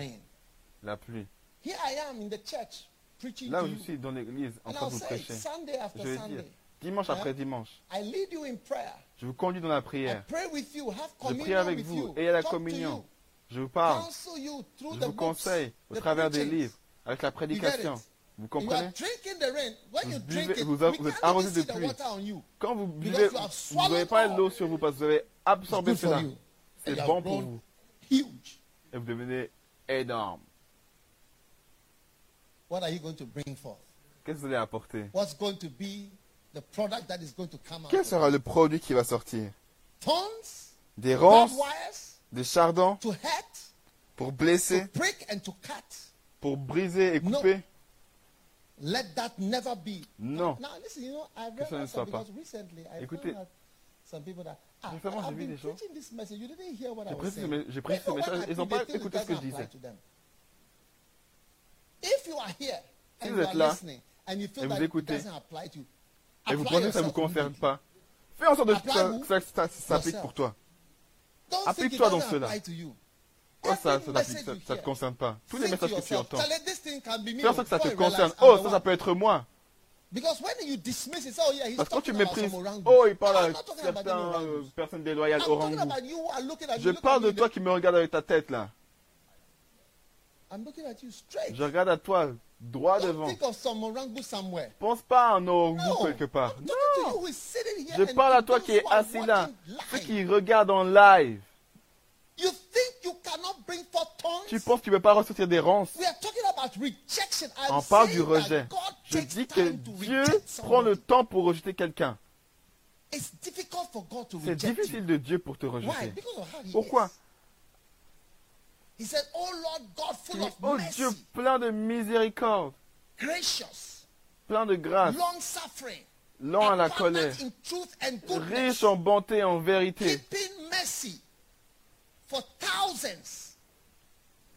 B: La pluie.
A: Here I am in the church preaching
B: Là où je suis dans l'église en train de vous prêcher, je vais dire, dimanche après dimanche, je vous conduis dans la prière. Je prie avec vous à la communion. Je vous parle, je vous conseille au travers des livres, avec la prédication. Vous comprenez? Vous buvez- êtes arrosé de pluie. Quand vous buvez, vous n'avez pas l'eau sur vous parce que vous avez absorbé cela. C'est bon pour vous. Et vous devenez énorme.
A: What are you going to bring forth?
B: Qu'est-ce que vous allez apporter?
A: What's going to be the product that is going to come out?
B: Quel sera le produit qui va sortir? Des ronces, des chardons pour blesser, pour briser et couper?
A: Let that never be.
B: Non.
A: Now listen, you know, I
B: Que ça ne soit pas.
A: because recently I
B: Écoutez.
A: some people that ah,
B: Récemment, j'ai
A: I've
B: vu des gens. J'ai pris ce j'ai pris message, ils n'ont pas écouté ce que je disais.
A: to them? If you are here
B: Si vous êtes là,
A: listening and you feel
B: et vous écoutez,
A: doesn't apply to you,
B: Et vous pensez que ça ne vous concerne pas Fais en sorte de- que ça,
A: Apply-vous
B: que ça- ça- ça s'applique pour toi. Applique-toi dans cela.
A: Apply to you.
B: Quoi ça, ça ça, ça te concerne pas Tous les messages que tu entends. Sorte que ça te concerne. Oh, ça, ça peut être moi. Parce que quand tu méprises, oh, il parle à certaines euh, personnes déloyales,
A: looking at
B: Je parle de toi qui me regarde avec ta tête là. Je regarde à toi, droit devant. Pense pas à un orangus
A: No,
B: quelque part.
A: Here
B: Je parle à
A: to
B: toi qui es
A: who are
B: assis là, ceux qui regardent en live. Tu penses que tu ne peux pas ressortir des ronces
A: We are talking about rejection. I'm
B: On parle du rejet. Je dis que Dieu prend le temps pour rejeter quelqu'un. C'est difficile de Dieu pour te rejeter. Pourquoi?
A: He said, Oh
B: oh Dieu plein de miséricorde, plein de grâce, lent à la colère, riche en bonté et en vérité.
A: keeping mercy for thousands.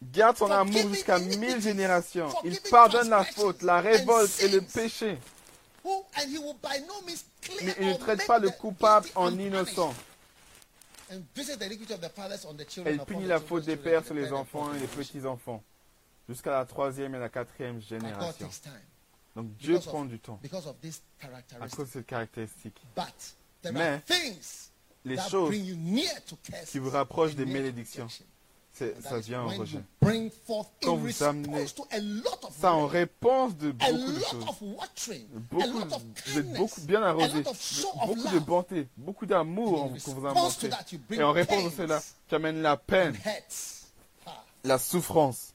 B: Garde son amour jusqu'à mille générations. Il pardonne la faute, la révolte et le péché. Mais il ne traite pas le coupable en innocent. Elle punit la faute des pères sur les enfants et les petits-enfants, jusqu'à la troisième et la quatrième génération. Donc Dieu prend du temps à cause de cette caractéristique. Mais Les choses, qui vous rapprochent des malédictions, ça vient
A: when
B: rejet. Quand vous amenez Ça en réponse de beaucoup de choses. Beaucoup, vous êtes beaucoup bien arrosé, beaucoup de bonté, beaucoup d'amour en- qu'on vous a montré. Et en réponse à cela, tu amènes la peine, la souffrance.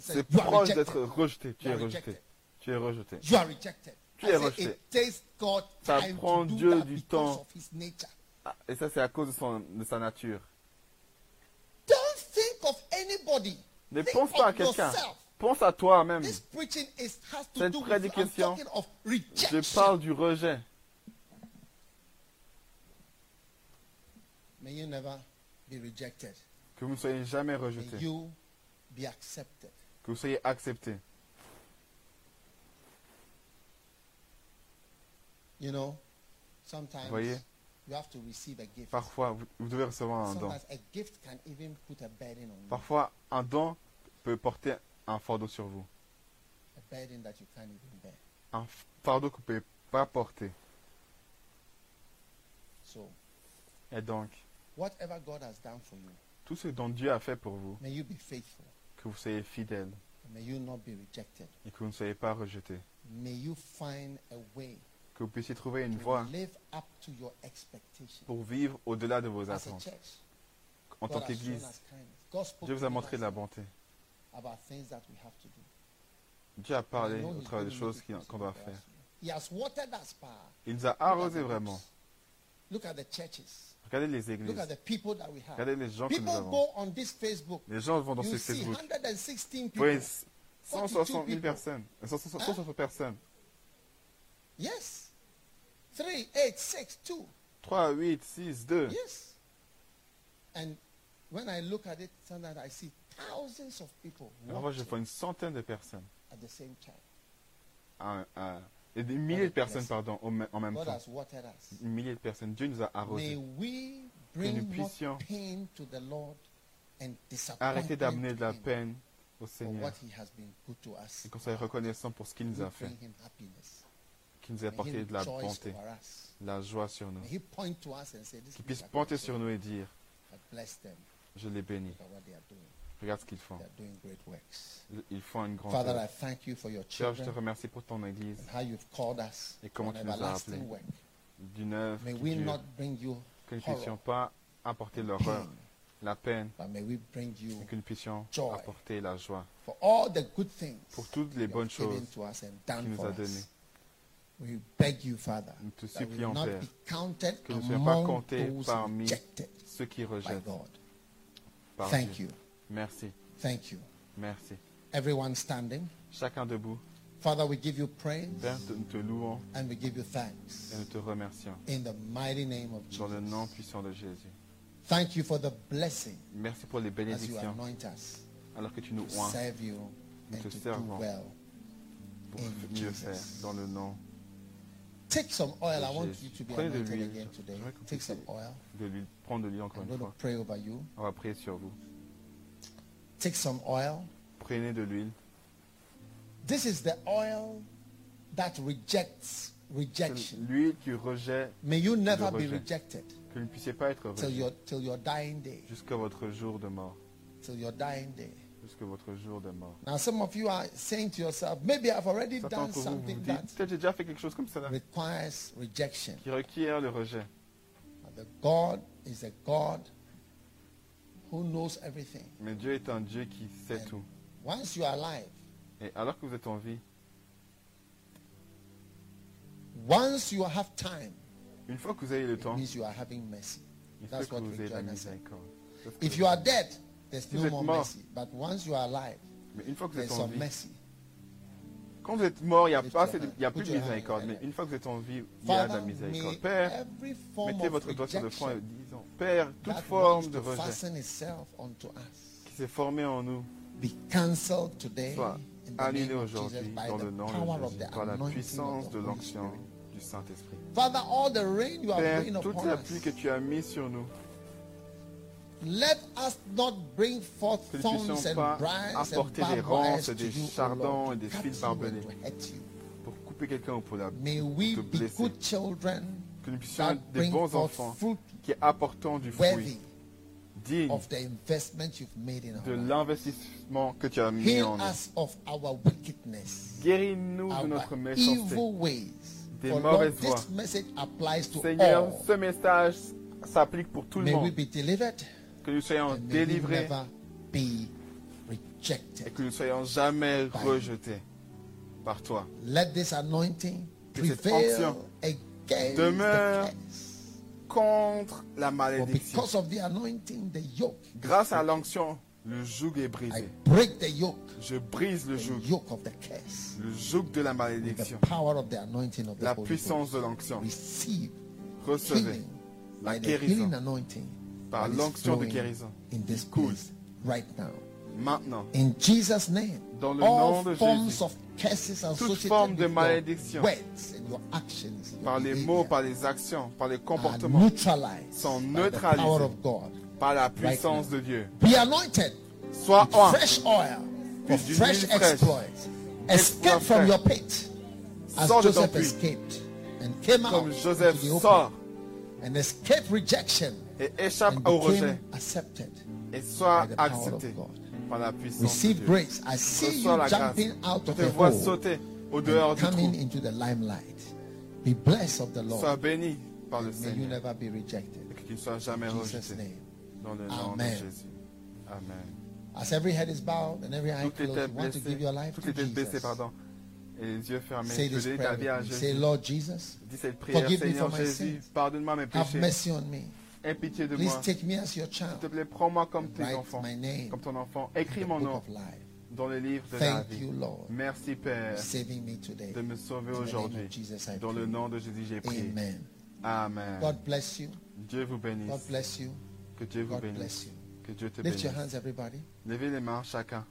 B: C'est proche d'être rejeté. Tu es rejeté. Tu es. Tu rejeté.
A: It takes God
B: Ça prend Dieu du temps. Ah, et ça, c'est à cause de, son, de sa nature.
A: Don't think of anybody.
B: Ne
A: Think
B: pense pas à quelqu'un. Pense à toi-même.
A: This preaching is has to
B: Cette prédication, Je parle du rejet.
A: May you never be rejected.
B: Que vous ne soyez jamais rejeté. Que vous soyez accepté.
A: You know, sometimes
B: Voyez,
A: you have to receive a gift.
B: parfois, vous, vous devez recevoir un don.
A: Sometimes a gift can even put a burden on you.
B: Parfois, un don peut porter un fardeau sur vous.
A: A burden that you can't even bear.
B: Un fardeau que vous ne pouvez pas porter.
A: So,
B: Et donc,
A: whatever God has done for you,
B: tout ce dont Dieu a fait pour vous,
A: may you be faithful.
B: que vous soyez fidèle
A: May you not be rejected.
B: et que vous ne soyez pas rejeté.
A: May you find a way
B: Que vous puissiez trouver une voie pour vivre au-delà de vos attentes. En tant qu'Église, Dieu vous a montré de la bonté. Dieu a parlé au travers des choses qu'on doit faire. Il nous a
A: Look at
B: arrosé
A: the
B: vraiment. Regardez les
A: Look
B: églises.
A: at the people that we have.
B: Regardez les gens que nous
A: People
B: avons.
A: go on this Facebook.
B: Les gens vont dans ce Facebook.
A: 116
B: Vous
A: people.
B: voyez 160 000
A: people.
B: personnes. 160 personnes.
A: Yes. 3, 8, 6, 2.
B: 3, 8, 6, 2.
A: Yes. And when I look at it, sometimes I see thousands of people
B: Alors moi, je vois une centaine de personnes.
A: at the same time.
B: Un- un- et des milliers de personnes, pardon, au en même
A: God
B: temps.
A: has watered us.
B: Des milliers de personnes. Dieu nous a
A: May
B: arrosés.
A: we
B: nous puissions
A: pain to the Lord and disappointment
B: d'amener de la peine au
A: for
B: Seigneur.
A: what he has been good to us.
B: Et qu'on soit reconnaissant pour ce qu'il nous a fait. Qu'il nous a
A: May
B: apporté de la bonté, la joie sur nous. Qu'il
A: is
B: puisse pointer sur nous et dire, je les bénis. Regarde ce qu'ils font. Ils font une grande
A: Father,
B: Seigneur, je te remercie pour ton Église, Et comment tu nous as appelés. d'une œuvre qui dure. Que nous ne puissions pas apporter l'horreur, la peine, mais que nous puissions apporter la joie pour toutes les bonnes choses qu'il nous a données.
A: We beg you, Father,
B: Nous te
A: that we will
B: supplions,
A: not
B: Père,
A: be counted
B: que ne soyons pas
A: those
B: parmi ceux qui
A: by
B: rejettent par
A: Thank
B: Dieu.
A: you.
B: Merci,
A: Thank you.
B: merci.
A: Everyone standing.
B: Chacun debout.
A: Father, we give you praise
B: Père, nous te louons
A: and we give you thanks
B: et nous te remercions
A: in the mighty name of
B: dans le nom
A: Jesus.
B: puissant de Jésus.
A: Thank you for the blessing
B: Merci pour les
A: as you
B: bénédictions
A: anoint us
B: alors que tu nous oins
A: serve you
B: Nous
A: and
B: te servons.
A: well.
B: pour mieux
A: Jesus.
B: faire dans le nom
A: Take some oil. I want you to be anointed
B: l'huile.
A: again today. Take some oil.
B: de l'huile. Prendre de l'huile encore
A: I'm
B: une
A: going to
B: fois.
A: pray over you.
B: On va prier sur vous.
A: Take some oil.
B: Prenez de l'huile.
A: This is the oil that rejects rejection.
B: L'huile qui rejette,
A: May you never be
B: rejet.
A: rejected
B: que vous ne puissiez pas être
A: till
B: rejeté
A: your till your dying day.
B: jusqu'à votre jour de mort.
A: Till your dying day.
B: Jusqu'à votre jour de mort.
A: Now some of you are saying to yourself, maybe I've already
B: Certains
A: done
B: vous
A: something
B: dites,
A: that
B: j'ai déjà fait quelque chose comme cela,
A: requires rejection.
B: qui requiert le rejet.
A: But the God is a God who knows everything.
B: Mais Dieu est un Dieu qui sait tout.
A: Once you are alive,
B: Et alors que vous êtes en vie,
A: once you have time,
B: une fois que vous avez le
A: it
B: temps,
A: means you are having mercy. That's
B: que
A: what
B: vous ayez la miséricorde. Que-
A: If you are dead, there's no
B: êtes
A: more
B: mort.
A: mercy. But once you are alive,
B: Mais une fois que vous
A: there's
B: êtes en
A: some
B: vie,
A: mercy.
B: quand vous êtes mort, il n'y a,
A: Lift
B: pas
A: your
B: assez de-
A: hand.
B: il y a
A: Put
B: plus de
A: your hand
B: miséricorde.
A: in
B: Mais une fois que vous êtes en vie, il y a de
A: Father,
B: la miséricorde.
A: may
B: Père,
A: every form
B: mettez
A: of
B: votre doigt sur le front et
A: rejection
B: disons, Père, toute
A: that
B: forme de
A: to
B: rejet
A: fasten itself onto us
B: qui s'est formée en nous
A: be cancelled today
B: soit
A: in the
B: annulé
A: name of Jesus
B: aujourd'hui
A: by
B: dans
A: the
B: le nom
A: power
B: de
A: of
B: Jésus,
A: the
B: par la
A: anointing
B: puissance
A: of the
B: de
A: Holy
B: l'onction
A: Spirit.
B: du Saint-Esprit.
A: Father, all the rain you have
B: Père,
A: rained
B: toute
A: upon
B: la
A: us,
B: pluie que tu as mise sur nous,
A: let us not bring forth
B: que nous
A: thorns
B: puissions
A: and
B: pas apporter des ronces, des chardons et des fils barbelés. pour couper quelqu'un ou pour la
A: May we
B: te
A: be
B: blesser.
A: good children
B: Que nous puissions être des bons enfants qui apportons du fruit digne
A: of the investment you've made in
B: de l'investissement que tu as mis en nous. Guéris-nous de notre méchanceté. des mauvaises voies. Seigneur,
A: all.
B: ce message s'applique pour tout le
A: May we
B: monde. Que nous soyons délivrés et que nous soyons jamais rejetés par toi.
A: Let this anointing
B: Que cette onction demeure. Contre la malédiction.
A: because of the anointing, the yoke,
B: Grâce à l'onction, le joug est
A: I
B: brisé.
A: break the yoke,
B: Je brise le
A: the
B: joug.
A: yoke of the curse.
B: Le joug de la malédiction.
A: the power of the anointing of the
B: La
A: Holy
B: puissance
A: Ghost.
B: de l'onction. Recevez la guérison par l'onction de guérison
A: right now.
B: maintenant.
A: In Jesus' name,
B: Dans le
A: all
B: nom de Jésus.
A: of curses associated
B: forme de malédiction.
A: words and your actions, your
B: Par les mots, par les actions, par les comportements, sont neutralisés.
A: power of God.
B: par la puissance de Dieu.
A: Be anointed
B: Sois
A: with fresh oil for
B: With
A: fresh exploits. Escape from your pit as
B: Sors
A: Joseph escaped and came out
B: Joseph
A: into the
B: sort
A: open and escaped rejection
B: et échappe
A: and
B: au rejet
A: accepted.
B: et sois
A: by the power
B: accepté par la puissance de
A: Receive
B: Dieu.
A: grace. I see you
B: la grâce.
A: jumping out
B: Je
A: of
B: te
A: the
B: vois
A: hole
B: sauter au dehors du
A: coming
B: trou.
A: into the limelight. Be blessed of the Lord.
B: Sois béni par le
A: and may you never be rejected.
B: et que tu ne sois jamais
A: In Jesus' name.
B: dans le nom
A: Amen.
B: de Jésus. Amen.
A: As every head is bowed and every eye
B: Toutes
A: closed, you want to give your life to
B: têtes baissées,
A: Jesus.
B: pardon, et les yeux fermés.
A: Say this prayer
B: ta vie à
A: with me. Say, Lord Jesus,
B: Dis cette prière,
A: Forgive me for my
B: Jésus,
A: sins.
B: pardonne-moi mes
A: have mercy on me.
B: Aie pitié de
A: Please
B: moi.
A: take me as your
B: S'il
A: child.
B: te plaît, prends-moi comme tes
A: Write
B: enfants,
A: my name
B: comme ton enfant.
A: in
B: Écris
A: the
B: mon
A: book
B: nom
A: of life.
B: dans le livre de la
A: Thank
B: vie.
A: you, Lord,
B: Merci Père
A: for saving me today.
B: de me sauver
A: In the name
B: aujourd'hui.
A: of Jesus, I
B: Dans le
A: pray.
B: nom de Jésus, j'ai prié.
A: Amen.
B: Amen.
A: God bless you.
B: Dieu vous bénisse.
A: God bless you.
B: Que Dieu vous
A: God
B: bénisse.
A: bless you.
B: Que Dieu te
A: Lift
B: bénisse.
A: your hands, everybody.
B: Levez les mains chacun.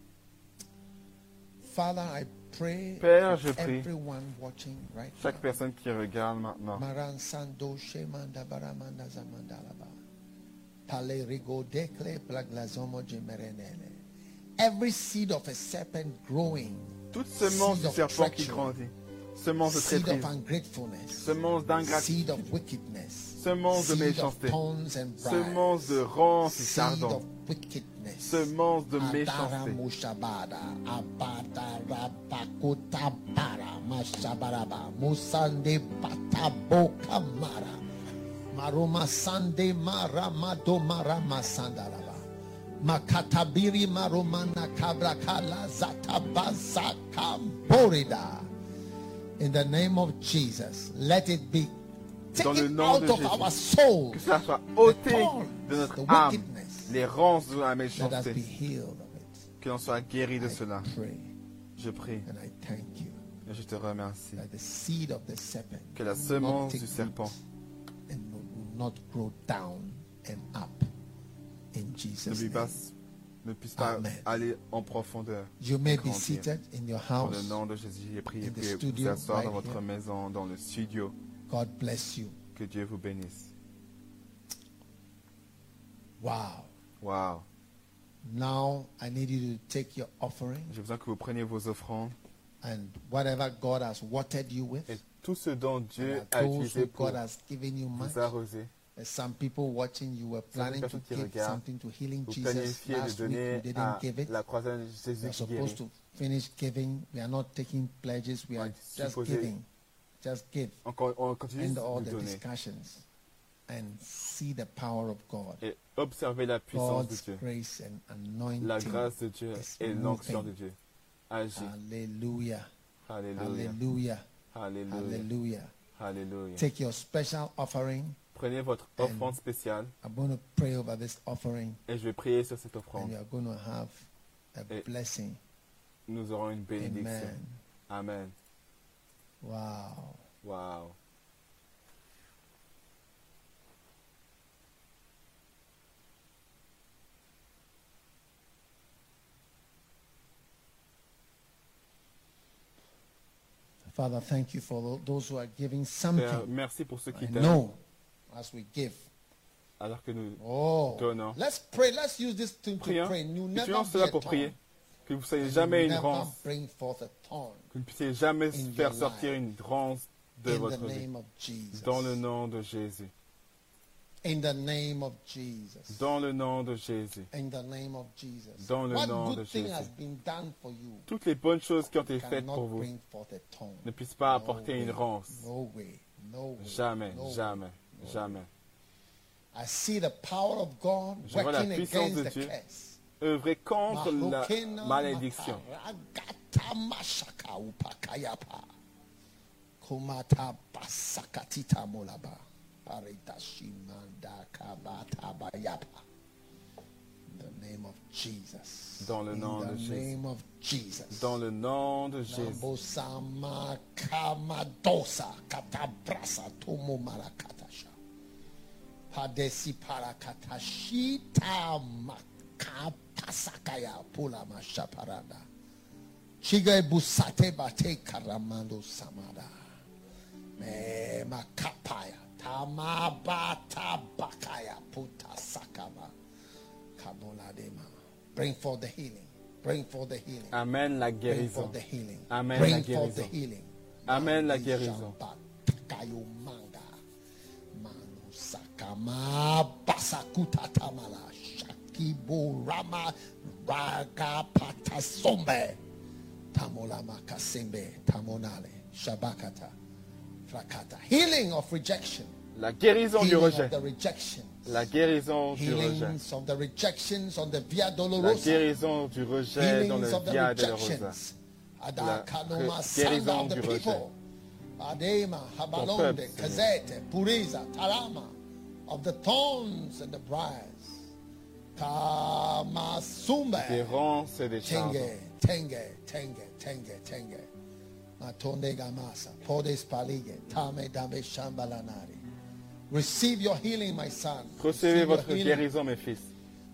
A: Father, I pray
B: Père, je prie.
A: right
B: Chaque
A: now.
B: personne qui regarde maintenant.
A: Every seed of a serpent growing,
B: Toute semence du serpent qui grandit. Semence de traîtrise. Semence d'ingratitude. Semence de méchanceté. Semence de ronces et
A: wickedness.
B: Semence de
A: Adara
B: méchanceté.
A: mushabada, abadara bakota bara, mashabaraba, musande patabo kamara, maruma sande mara mado mara masandalaba. Makatabiri marumana kabra kala zatabaza kamborida. In the name of Jesus, let it be
B: Dans le
A: taken
B: nom
A: out
B: de
A: of
B: Jésus.
A: our souls.
B: Que cela soit ôté
A: thorns,
B: de notre
A: the
B: âme.
A: wickedness.
B: Les ronces de la méchanceté. Que l'on soit guéri de cela. Je prie et je te remercie. Que la semence du serpent ne, passe- puisse pas
A: Amen.
B: aller en profondeur.
A: You may be
B: grandir.
A: seated in your
B: Dans le nom de Jésus, j'ai prié. Puis vous asseoir dans votre
A: here.
B: maison, dans le studio.
A: God bless you.
B: Que Dieu vous bénisse.
A: Wow.
B: Waouh.
A: Now I need you to take your offering
B: J'ai besoin que vous preniez vos offrandes
A: and whatever God has watered you with.
B: et tout ce dont Dieu
A: and
B: a utilisé pour
A: God has given you much.
B: vous arroser.
A: There's some people watching, you were planning to give
B: regardent,
A: something to Healing
B: Vous
A: Jesus last week. You didn't give it.
B: la croisade Jésus
A: We're supposed to finish giving. We are not taking pledges. We are just giving. Just give.
B: Encore, on continue
A: End all
B: de
A: the
B: donner
A: discussions and see the power of God.
B: et observer la puissance de
A: God's
B: Dieu.
A: grace and anointing.
B: La grâce de Dieu et l'onction de. Dieu. Agis. Alléluia. Alléluia.
A: Hallelujah.
B: Alléluia.
A: Take your special offering.
B: Prenez votre
A: And-
B: offrande spéciale
A: I'm going to pray over this offering
B: et je vais prier sur cette
A: and
B: offrande.
A: we are going to have a
B: Et-
A: blessing.
B: Nous aurons une bénédiction.
A: Amen.
B: Amen.
A: Wow.
B: Waouh.
A: Father, thank you for tho- those who are giving
B: Père,
A: something.
B: merci pour ceux qui
A: I
B: t'aiment.
A: know as we give.
B: Alors que nous
A: Oh,
B: Donnons.
A: let's pray. Let's use this thing to
B: prions,
A: pray. You never
B: cela pour prier. Que vous ne soyez jamais une rance. Que vous ne puissiez jamais faire sortir une rance de votre vie. Dans le nom de Jésus.
A: In the name of Jesus.
B: Dans le nom de Jésus.
A: In the name of Jesus.
B: Dans le
A: what
B: nom
A: good
B: de
A: thing
B: Jésus.
A: has been done for you
B: Toutes les bonnes choses qui ont été faites pour vous ne puissent pas
A: No
B: apporter
A: way.
B: une rance.
A: No way. No way.
B: Jamais, jamais, jamais.
A: I see the power of God
B: Je vois la puissance de Dieu. Œuvrer contre la malédiction.
A: Kumata basakatita molaba. Parita shimanda kabata bayapa. In the name of Jesus.
B: Dans le nom de Jésus.
A: name of Jesus.
B: Dans le nom de Jésus.
A: Nambosama kamadosa katabrasa tomo marakatasha. Padesi parakatashita makapasakaya pula mashaparada. Chiga busate bate karamando samada. Me makapaya. Tamabata bakaya puta sakaba. Kaboladema. Bring forth the healing. Bring forth the healing.
B: Amène la
A: Bring
B: guérison.
A: forth the healing.
B: Amène
A: Bring
B: la
A: forth the healing.
B: Amène la guérison.
A: shamba manga. Manu sakama basakuta tamala. Shakibo rama raga patasombe. Tamola makasembe. Tamonale. Shabakata. Healing of rejection.
B: La guérison du rejet. La guérison du rejet.
A: Healings of the rejections on the Via
B: La
A: Dolorosa.
B: guérison du rejet dans le Via de la guérison du.
A: Adema, Habalonde,
B: Seigneur.
A: Kazete, Puriza, Tarama, of the thorns and the briars. Kamasumbe.
B: Des ronces et des charbons.
A: Tenge, tenge, tenge, tenge, tenge. Matonde gamasa, podes palige, tame dame shambalanari. Receive your healing, my son.
B: Recevez
A: your
B: votre
A: healing.
B: guérison, mes fils.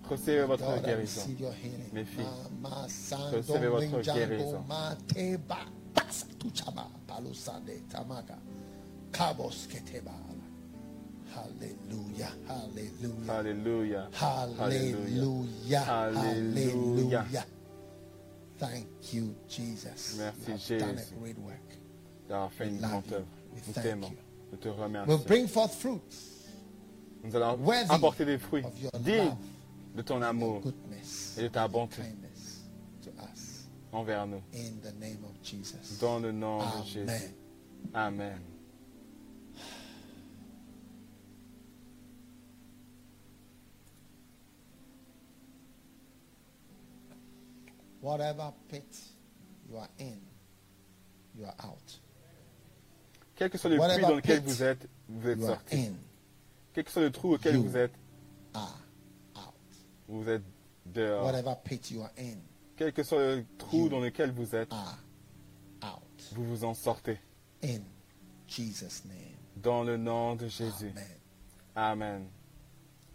B: Recevez votre
A: God, I
B: guérison.
A: receive your healing.
B: Mes filles,
A: Ma- ma san
B: recevez
A: dong
B: votre
A: ling jango
B: guérison.
A: ma te ba pasa tu chama palo sande tamaka kabos keteba. Hallelujah, hallelujah,
B: Alléluia.
A: hallelujah,
B: Alléluia.
A: hallelujah. Thank you, Jesus.
B: Merci,
A: you have done
B: Jésus.
A: a great work.
B: D'avoir fait une grande œuvre. Nous t'aimons. te remercions.
A: Will bring forth fruits
B: Nous allons apporter des fruits dignes de ton amour et de ta bonté envers nous.
A: In the name of Jesus.
B: Dans le nom de Jésus.
A: Amen. Whatever pit you are in, you are out.
B: Quel que soit le
A: Whatever
B: puits dans lequel vous êtes, vous êtes
A: You are
B: sorti.
A: in,
B: Quel que soit le trou auquel vous êtes, vous êtes dehors.
A: Whatever pit you are in,
B: Quel que soit le trou
A: You.
B: dans lequel vous êtes,
A: out.
B: vous vous en sortez.
A: In Jesus' name.
B: Dans le nom de Jésus.
A: Amen.
B: Amen.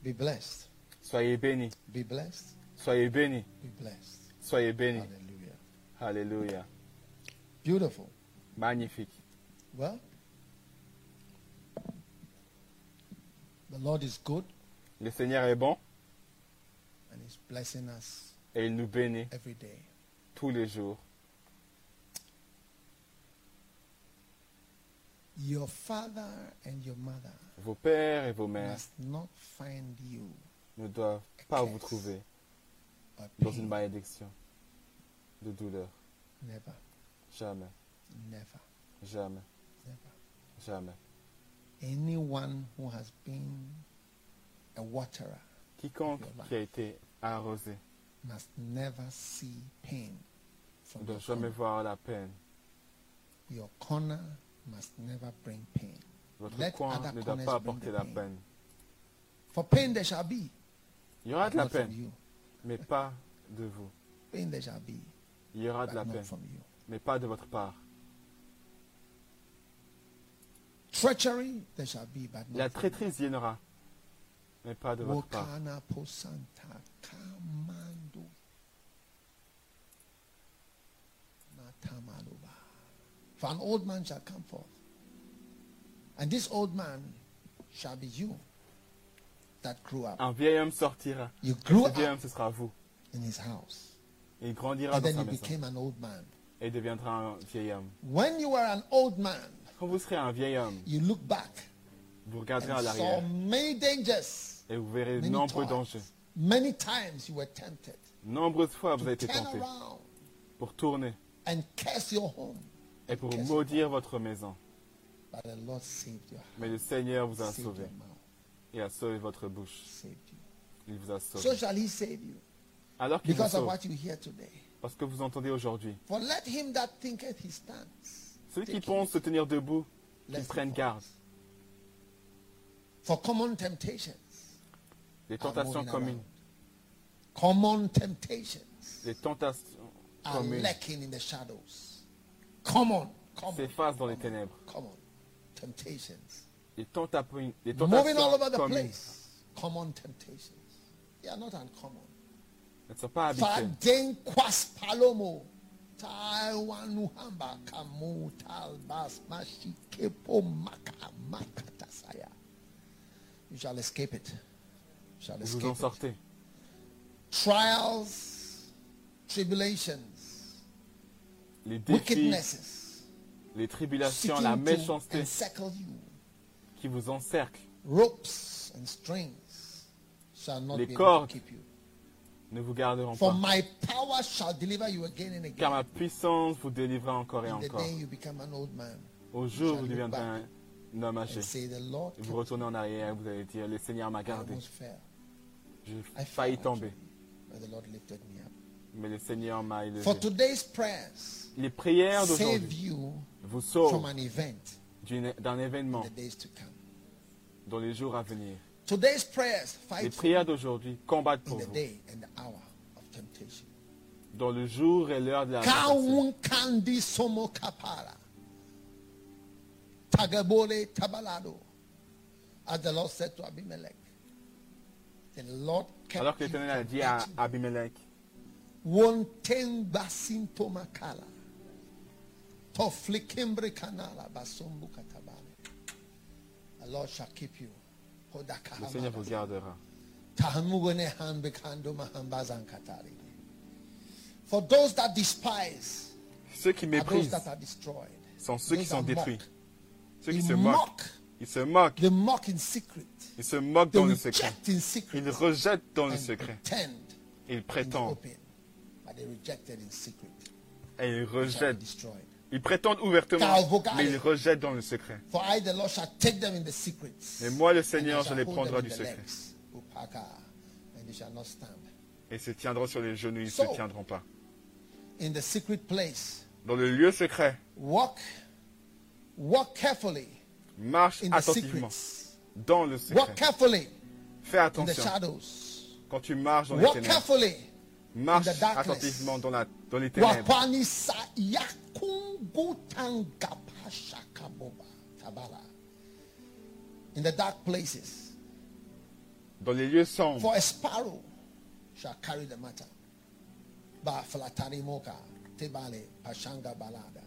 A: Be blessed.
B: Soyez bénis.
A: Be blessed.
B: Soyez bénis.
A: Be blessed.
B: Soyez bénis.
A: Hallelujah.
B: Alléluia.
A: Beautiful.
B: Magnifique.
A: Well, the Lord is good
B: Le Seigneur est bon
A: and He's blessing us
B: et il nous bénit
A: every day.
B: tous les jours.
A: Your father and your mother
B: Vos pères et vos mères
A: must not find you
B: ne doivent pas vous trouver dans une malédiction de douleur.
A: Never,
B: Jamais,
A: never,
B: jamais,
A: never.
B: jamais.
A: Anyone who has been a waterer
B: Quiconque qui a été arrosé
A: must never see pain
B: ne doit jamais
A: corner.
B: voir la peine.
A: Your corner must never bring pain.
B: Votre
A: Let
B: coin ne doit pas apporter la
A: pain.
B: peine.
A: For pain there shall be,
B: Il y aura de la peine,
A: you.
B: Mais pas de vous. Il y aura de la
A: you.
B: mais pas de votre part.
A: Treachery there shall be, but
B: La traîtrise, il y en aura, mais pas de votre part.
A: For an old man shall come forth. And this old man shall be you that grew up.
B: Un vieil homme sortira.
A: You
B: Ce vieil homme, ce sera vous.
A: in his house.
B: Et il grandira
A: And
B: dans
A: then
B: sa
A: you
B: maison.
A: became an old man.
B: Et il deviendra un vieil homme.
A: When you were an old man,
B: Quand vous serez un vieil homme,
A: you look back
B: vous regarderez à l'arrière
A: many dangers.
B: et vous verrez de
A: Many
B: nombreux
A: times.
B: dangers.
A: Many times you were tempted
B: Nombreuses fois, vous avez été tenté pour tourner
A: and curse your home.
B: et pour maudire votre maison.
A: But the Lord saved your
B: Mais le Seigneur vous a sauvé et a sauvé votre bouche. Il vous a
A: So
B: sauvé.
A: shall he save you
B: Alors qu'il vous
A: because of
B: sauve,
A: what you hear today.
B: parce que vous entendez aujourd'hui,
A: For let him that thinketh he stands.
B: ceux qui pensent se tenir debout, prennent
A: falls.
B: garde.
A: For common temptations.
B: Les tentations communes.
A: Common temptations
B: les tentations communes
A: lurking in the shadows. Common, common,
B: s'effacent dans les ténèbres.
A: common temptations.
B: Les, tentapi- les
A: Moving all over the
B: communes
A: place. Common temptations. They are not uncommon.
B: ne sont pas habituelles.
A: Faden kwas palomo. Taiwan nuhamba kamu talbas mashi kepo maka makatasaya. You shall escape it. You shall
B: Vous vous en
A: escape it. Trials, tribulations,
B: Les défis,
A: wickednesses,
B: les tribulations, la méchanceté. Qui vous encerclent
A: Ropes and strings shall not
B: Les
A: be able
B: cordes
A: to keep you.
B: ne vous garderont
A: For
B: pas.
A: my power shall deliver you again and
B: Car ma puissance vous délivrera encore et
A: the
B: encore.
A: day you become an old man
B: Au jour où
A: shall
B: vous
A: look
B: deviendrez
A: back
B: un homme âgé,
A: and say, The Lord
B: et vous
A: kept
B: retournez en arrière et vous allez dire, le Seigneur m'a
A: me. I
B: gardé.
A: almost fell.
B: J'ai
A: I
B: failli
A: fell,
B: tomber,
A: actually, but the Lord lifted me up.
B: mais le Seigneur m'a élevé.
A: For today's prayers
B: Les prières
A: save
B: d'aujourd'hui
A: you
B: vous
A: from
B: sauvent
A: an event
B: d'une- d'un
A: in
B: événement
A: the days to come.
B: Dans les jours à venir.
A: Today's prayers
B: Les
A: fight
B: prières d'aujourd'hui combattent pour
A: the
B: vous
A: day and the hour of temptation.
B: dans le jour et l'heure de la tentation.
A: Tagabole tabalado. As the Lord said to Abimelech. The Lord kept
B: Alors que l'Éternel a dit à Abimelech,
A: Wonten. Toflikimbre kanala. The Lord shall keep you. Hodaka
B: le Seigneur vous gardera.
A: For those that despise
B: Ceux qui
A: those
B: méprisent
A: that are destroyed.
B: sont ceux qui sont détruits.
A: mock.
B: Ceux qui
A: Ils
B: se moquent.
A: mock.
B: Ils se moquent.
A: They mock in secret.
B: Ils se moquent
A: They
B: dans le secret.
A: reject in secret.
B: Ils rejettent dans le secret.
A: pretend
B: Ils prétendent.
A: open. But they rejected in secret.
B: Et ils rejettent. Ils prétendent ouvertement, mais ils rejettent dans le secret. Mais moi, le Seigneur, je les prendrai du secret. Et ils se tiendront sur les genoux, ils ne se tiendront pas. Dans le lieu secret, marche attentivement. Dans le secret. Fais attention. Quand tu marches dans les ténèbres, marche
A: in the darkness.
B: attentivement dans, la, dans les ténèbres.
A: Wapani sa yakungu tanga pashaka boba tabala. In the dark places,
B: Dans les lieux sombres.
A: for a sparrow shall carry the matter. Ba tebale pashanga balada.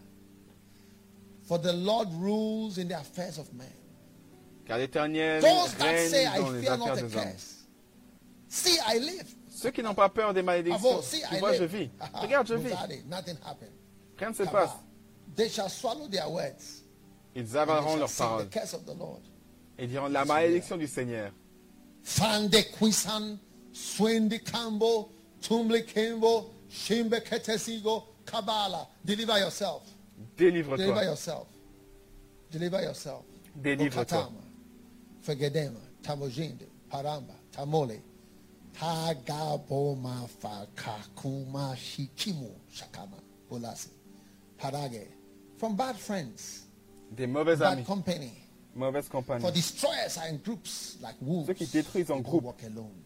A: For the Lord rules in the affairs of men.
B: Car l'Éternel
A: Those that say,
B: règne
A: I
B: dans les
A: fear not
B: affaires des hommes.
A: curse. See, I live.
B: Ceux qui n'ont pas peur des malédictions, tu vois, je vis. [laughs] Regarde, je vis. Rien ne se passe.
A: They shall swallow their words.
B: Ils avaleront leurs paroles
A: the curse of the Lord.
B: et diront la malédiction du Seigneur.
A: Deliver yourself. Deliver
B: Délivre-toi.
A: yourself. Deliver yourself.
B: Délivre-toi.
A: Tamojinde, Paramba, Tamole, Fakakuma Shikimu, Shakama, Bolasi, Parage. From bad friends,
B: Des mauvais
A: bad
B: amis,
A: company.
B: mauvaise
A: For destroyers are in groups like wolves.
B: Ceux qui détruisent en groupe.
A: walk alone.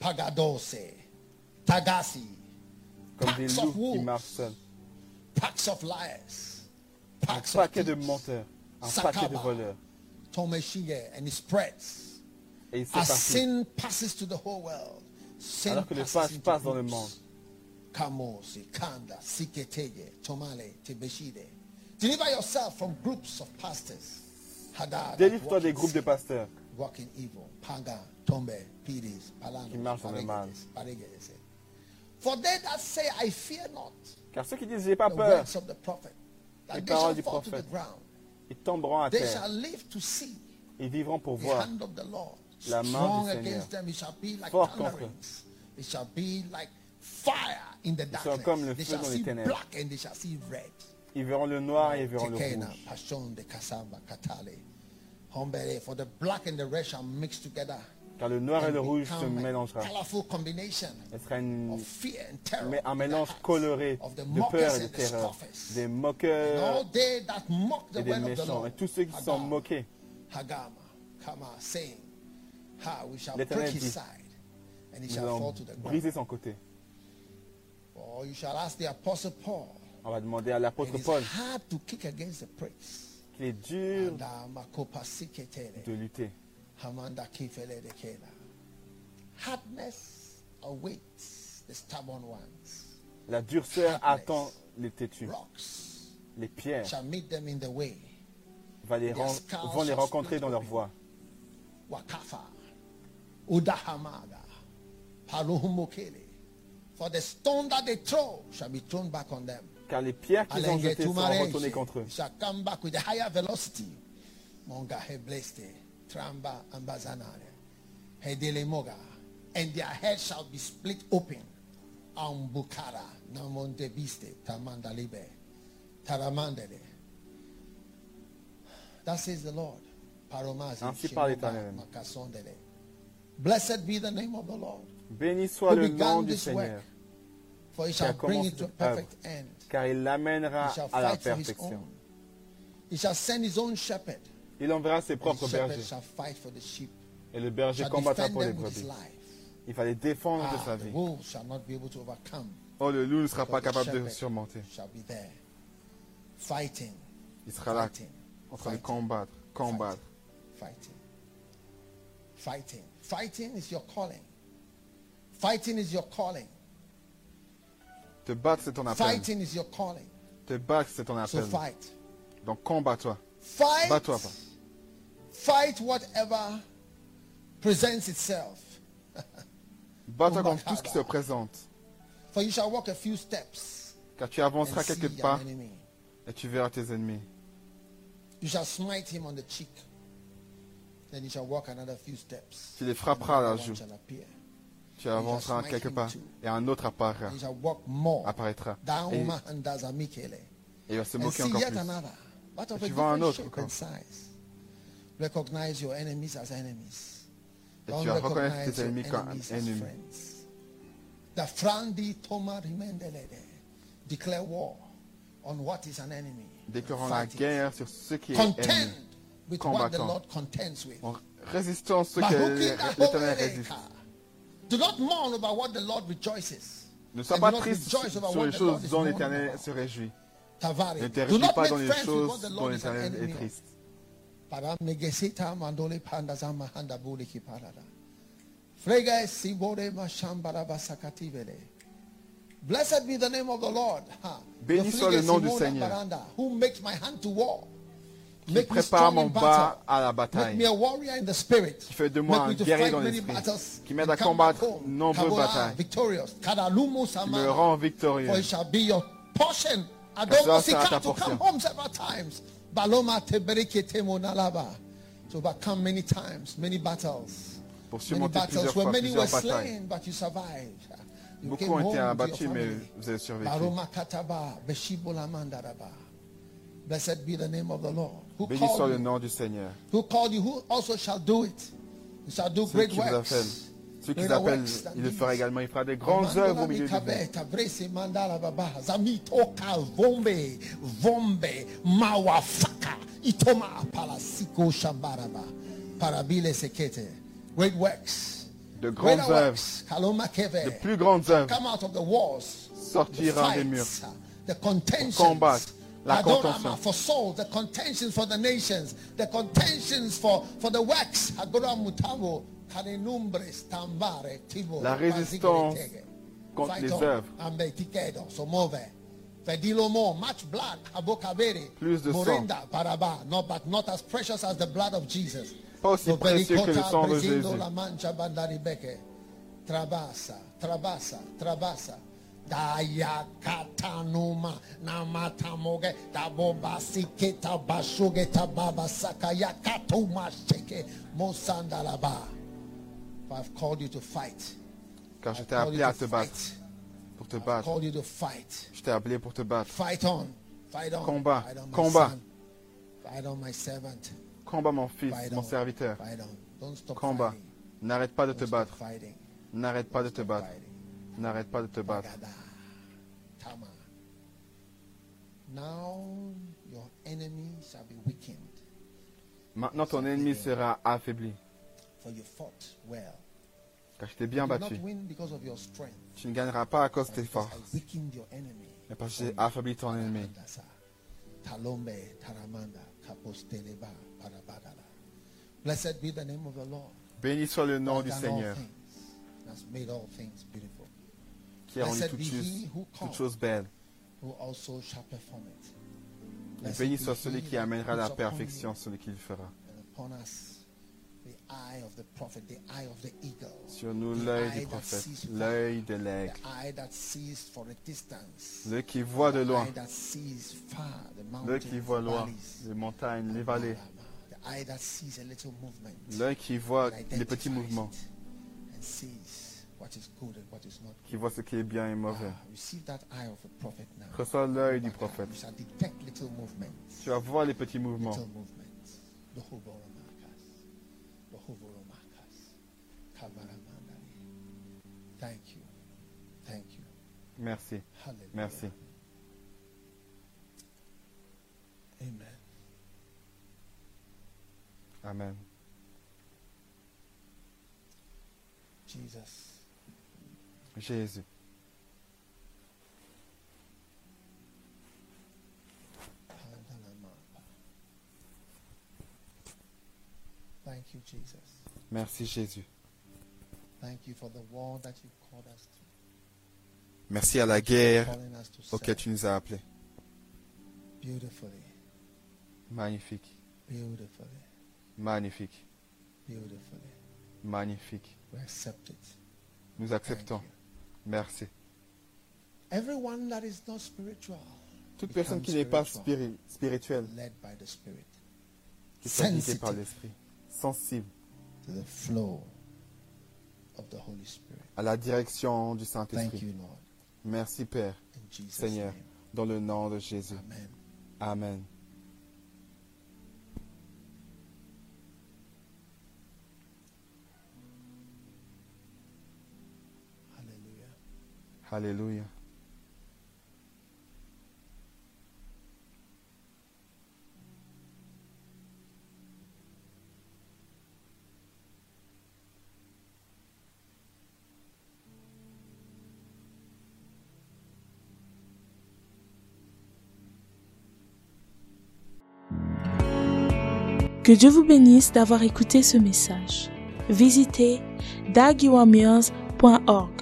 A: Pagadose, Tagasi,
B: Comme des
A: packs of
B: loups qui
A: wolves.
B: marchent seuls.
A: packs of liars,
B: Un
A: packs of
B: paquet de
A: thieves,
B: menteurs. Un paquet de
A: Sakaba,
B: voleurs.
A: Tomeshige, and it spreads.
B: Et
A: As sin passes to the whole world, sin
B: Alors que le
A: into
B: passe dans le monde.
A: Kamosi, Kanda, Siketege, Tomale, Tebeshide, Deliver yourself from groups of pastors.
B: Délivre-toi des groupes de pasteurs
A: walk in evil. Panga, Tombe, Pidis, Palano,
B: Qui marchent dans le mal.
A: For they that say, I fear not
B: Car ceux qui disent j'ai pas
A: the
B: peur,
A: words of the prophet, that
B: Les
A: they shall
B: paroles du
A: fall to the
B: prophète.
A: ground.
B: ils tomberont à
A: They
B: terre.
A: shall live to see
B: Ils vivront pour
A: the
B: voir. La main
A: strong
B: du Seigneur.
A: against them. It shall be like
B: Fort contre
A: thunderings. It shall be like fire in the darkness.
B: comme le feu dans les ténèbres.
A: black and they shall see red.
B: Ils verront le noir et ils verront le rouge.
A: For the black and the red shall mix together.
B: Car le noir et le rouge se mélangera. Ce sera une- mais un mélange coloré de peur et de terreur. Des moqueurs et des méchants. Et tous ceux qui sont moqués.
A: Hagama, Kama, saying,
B: L'Éternel
A: break his
B: dit,
A: side, and he
B: Nous
A: shall fall
B: allons
A: to the ground.
B: briser son côté.
A: Or you shall ask the apostle Paul.
B: On va demander à l'apôtre Paul
A: hard to kick against the pricks.
B: qu'il est dur de lutter.
A: hamanda kifele dekela. Hardness awaits the stubborn ones.
B: La durceur attend les têtus. Les pierres
A: shall meet them in the way.
B: va les ren- vont les rencontrer dans leur voie.
A: Wakafa, Udahamaga. For the stone that they throw shall be thrown back on them.
B: Car les pierres qu'ils ont jetées seront retournées contre eux.
A: shall come back with a higher velocity. Monga hebleste, tramba ambazanare, hedele moga, and their head shall be split open. Ambukara, namonte biste, tamandalibe, taramandele. That says the Lord.
B: Ainsi parle
A: shimoba,
B: l'Éternel.
A: Blessed be the name of the Lord,
B: Béni soit le nom du Seigneur,
A: for he shall bring it to a perfect end.
B: car il l'amènera à la perfection.
A: He shall send his own shepherd.
B: Il enverra ses propres bergers,
A: shall fight for the sheep.
B: et le berger combattra pour les brebis. Il va les défendre de
A: Ah,
B: sa
A: the
B: vie.
A: wolves shall not be able to overcome.
B: Oh, le loup ne sera pas capable de surmonter.
A: Shall be there, fighting,
B: Il sera là,
A: fighting,
B: en train de combattre, combattre.
A: fighting, fighting. Fighting is your calling. Fighting is your calling.
B: Te battre, c'est ton appel.
A: Fighting is your calling.
B: Te battre, c'est ton
A: So
B: appel.
A: fight.
B: Donc combat-toi.
A: Fight.
B: Bats-toi pas.
A: Fight whatever presents itself. [laughs] Combat
B: contre tout ce qui se présente.
A: For you shall walk a few steps
B: Car tu avanceras quelques pas et tu verras tes ennemis.
A: You shall smite him on the cheek. Then you shall walk another few steps.
B: Tu les frapperas à la joue. Tu avanceras quelques pas et un autre apparaîtra.
A: And you shall walk more.
B: apparaîtra. Et, il va se moquer encore plus.
A: another.
B: Et tu vois un autre encore.
A: Recognize your enemies as enemies.
B: Et
A: Don't
B: tu vas reconnaître
A: recognize
B: tes
A: your
B: ennemis comme
A: enemies as
B: ennemis.
A: friends. The frandi toma rimendelede. Declare war on what is an enemy.
B: Déclarant la
A: it.
B: guerre sur ce qui est
A: Contend
B: ennemi.
A: With what the
B: Combattant.
A: Lord contends with.
B: En résistant ce que l'Éternel résiste.
A: Do not mourn about what the Lord rejoices.
B: Ne sois pas
A: do not
B: triste
A: rejoice over
B: sur
A: what
B: les
A: the Lord
B: choses
A: is
B: dont l'Éternel se réjouit. Ne te réjouis pas dans les choses
A: the
B: dont
A: Lord is an
B: l'Éternel est triste.
A: Blessed be the name of the Lord.
B: Béni soit le nom du Seigneur. Qui
A: Make
B: prépare mon bas à la
A: Make
B: bataille.
A: me a warrior in the spirit.
B: Qui fait de moi un guerrier dans l'esprit. Qui m'aide à combattre nombreuses batailles. Qui me rend victorieux.
A: it shall be your portion. I
B: Car
A: don't
B: cela
A: want
B: sera ta
A: to come
B: portion.
A: home several times. Baloma tebereke temo nalaba. To overcome many times, many battles.
B: Pour
A: Many
B: surmonter plusieurs
A: battles where
B: fois
A: many were
B: plusieurs batailles.
A: slain, but you survived. You
B: Beaucoup ont été abattus, mais vous avez survécu.
A: Blessed be the name of the Lord. Who
B: Béni soit
A: called
B: le
A: you?
B: nom du Seigneur.
A: Who called you? Who also shall do it? You shall do
B: Ceux
A: great works.
B: Ceux qui appellent, il le fera également. Il fera des grandes œuvres au milieu de vous.
A: Kabeta, Brese, Mandala, Baba, Zamitoka, Vombe, Vombe, Mawafaka, Itoma, Palasiko, Shambaraba, Parabile Sekete. Great works.
B: De grandes œuvres. De plus grandes œuvres.
A: The
B: des murs.
A: the
B: combattre, la contention.
A: for souls, the contentions for the nations, the contentions for, for the works, Agora Mutamo, Kanenumbres, Tambare, Tibo,
B: La résistance contre les œuvres.
A: Ambe, Tikedo, so move. Fedilomo, much blood, abokabere,
B: Plus de sang.
A: morenda, paraba, no, but not as precious as the blood of Jesus.
B: Pas aussi précieux que le
A: Velikota,
B: sang de Jésus.
A: la mancha, bandaribeke. Trabasa, trabasa, trabasa. Daya katanuma namatamoge taboba siketa bashuge tababa sakaya katuma sheke mosandalaba. I've called you to fight.
B: Car je t'ai appelé à te battre, pour te battre.
A: called you to fight.
B: Je t'ai appelé pour te battre.
A: Fight on. Fight on.
B: Combat.
A: Fight on
B: Combat.
A: Fight on my servant.
B: Combat mon fils,
A: Fight
B: mon
A: on.
B: serviteur.
A: Fight on. Don't stop
B: Combat. N'arrête pas de
A: Don't
B: te battre. N'arrête pas de
A: Don't
B: te
A: stop
B: battre.
A: fighting.
B: N'arrête pas de te battre.
A: Bagada. Tama. Now your enemy shall be weakened,
B: Maintenant ton ennemi sera affaibli. Car je t'ai bien battu. Tu ne gagneras pas à cause de tes forces. Mais parce que j'ai affaibli ton ennemi.
A: Dasa. Talombe, Taramanda, Kaposteleba, Parabadala. Blessed be the name of the Lord.
B: Béni soit le nom du Seigneur, qui a rendu toutes choses,
A: called.
B: choses belles. Et béni soit celui qui amènera la perfection, celui qui le fera. Sur nous l'œil du prophète, l'œil de l'aigle, l'œil qui voit de loin, l'œil qui voit loin, les montagnes, les vallées, l'œil qui voit les petits mouvements, qui voit ce qui est bien et mauvais.
A: Ah.
B: Reçois l'œil du prophète.
A: Little movements.
B: Tu vas voir les petits mouvements. Merci, merci.
A: Amen.
B: Amen.
A: Jesus.
B: Jésus.
A: Thank you, Jesus.
B: Merci Jésus.
A: Thank you for the war that you called us to.
B: Merci à la guerre auquel tu nous as appelés.
A: beautifully,
B: Magnifique,
A: beautifully,
B: magnifique,
A: beautifully.
B: magnifique.
A: We accept it.
B: Nous acceptons. Merci.
A: Everyone that is not spiritual,
B: Toute personne qui n'est pas
A: spiritual.
B: spiri- spirituelle,
A: led by the Spirit,
B: qui soit guidée par
A: sensitive
B: l'Esprit, sensible
A: to the flow of the Holy Spirit.
B: à la direction du Saint-Esprit. Merci Père,
A: In Jesus'
B: Seigneur,
A: name.
B: dans le nom de Jésus.
A: Amen.
B: Amen. Alléluia.
C: Que Dieu vous bénisse d'avoir écouté ce message. Visitez dagiwamirs.org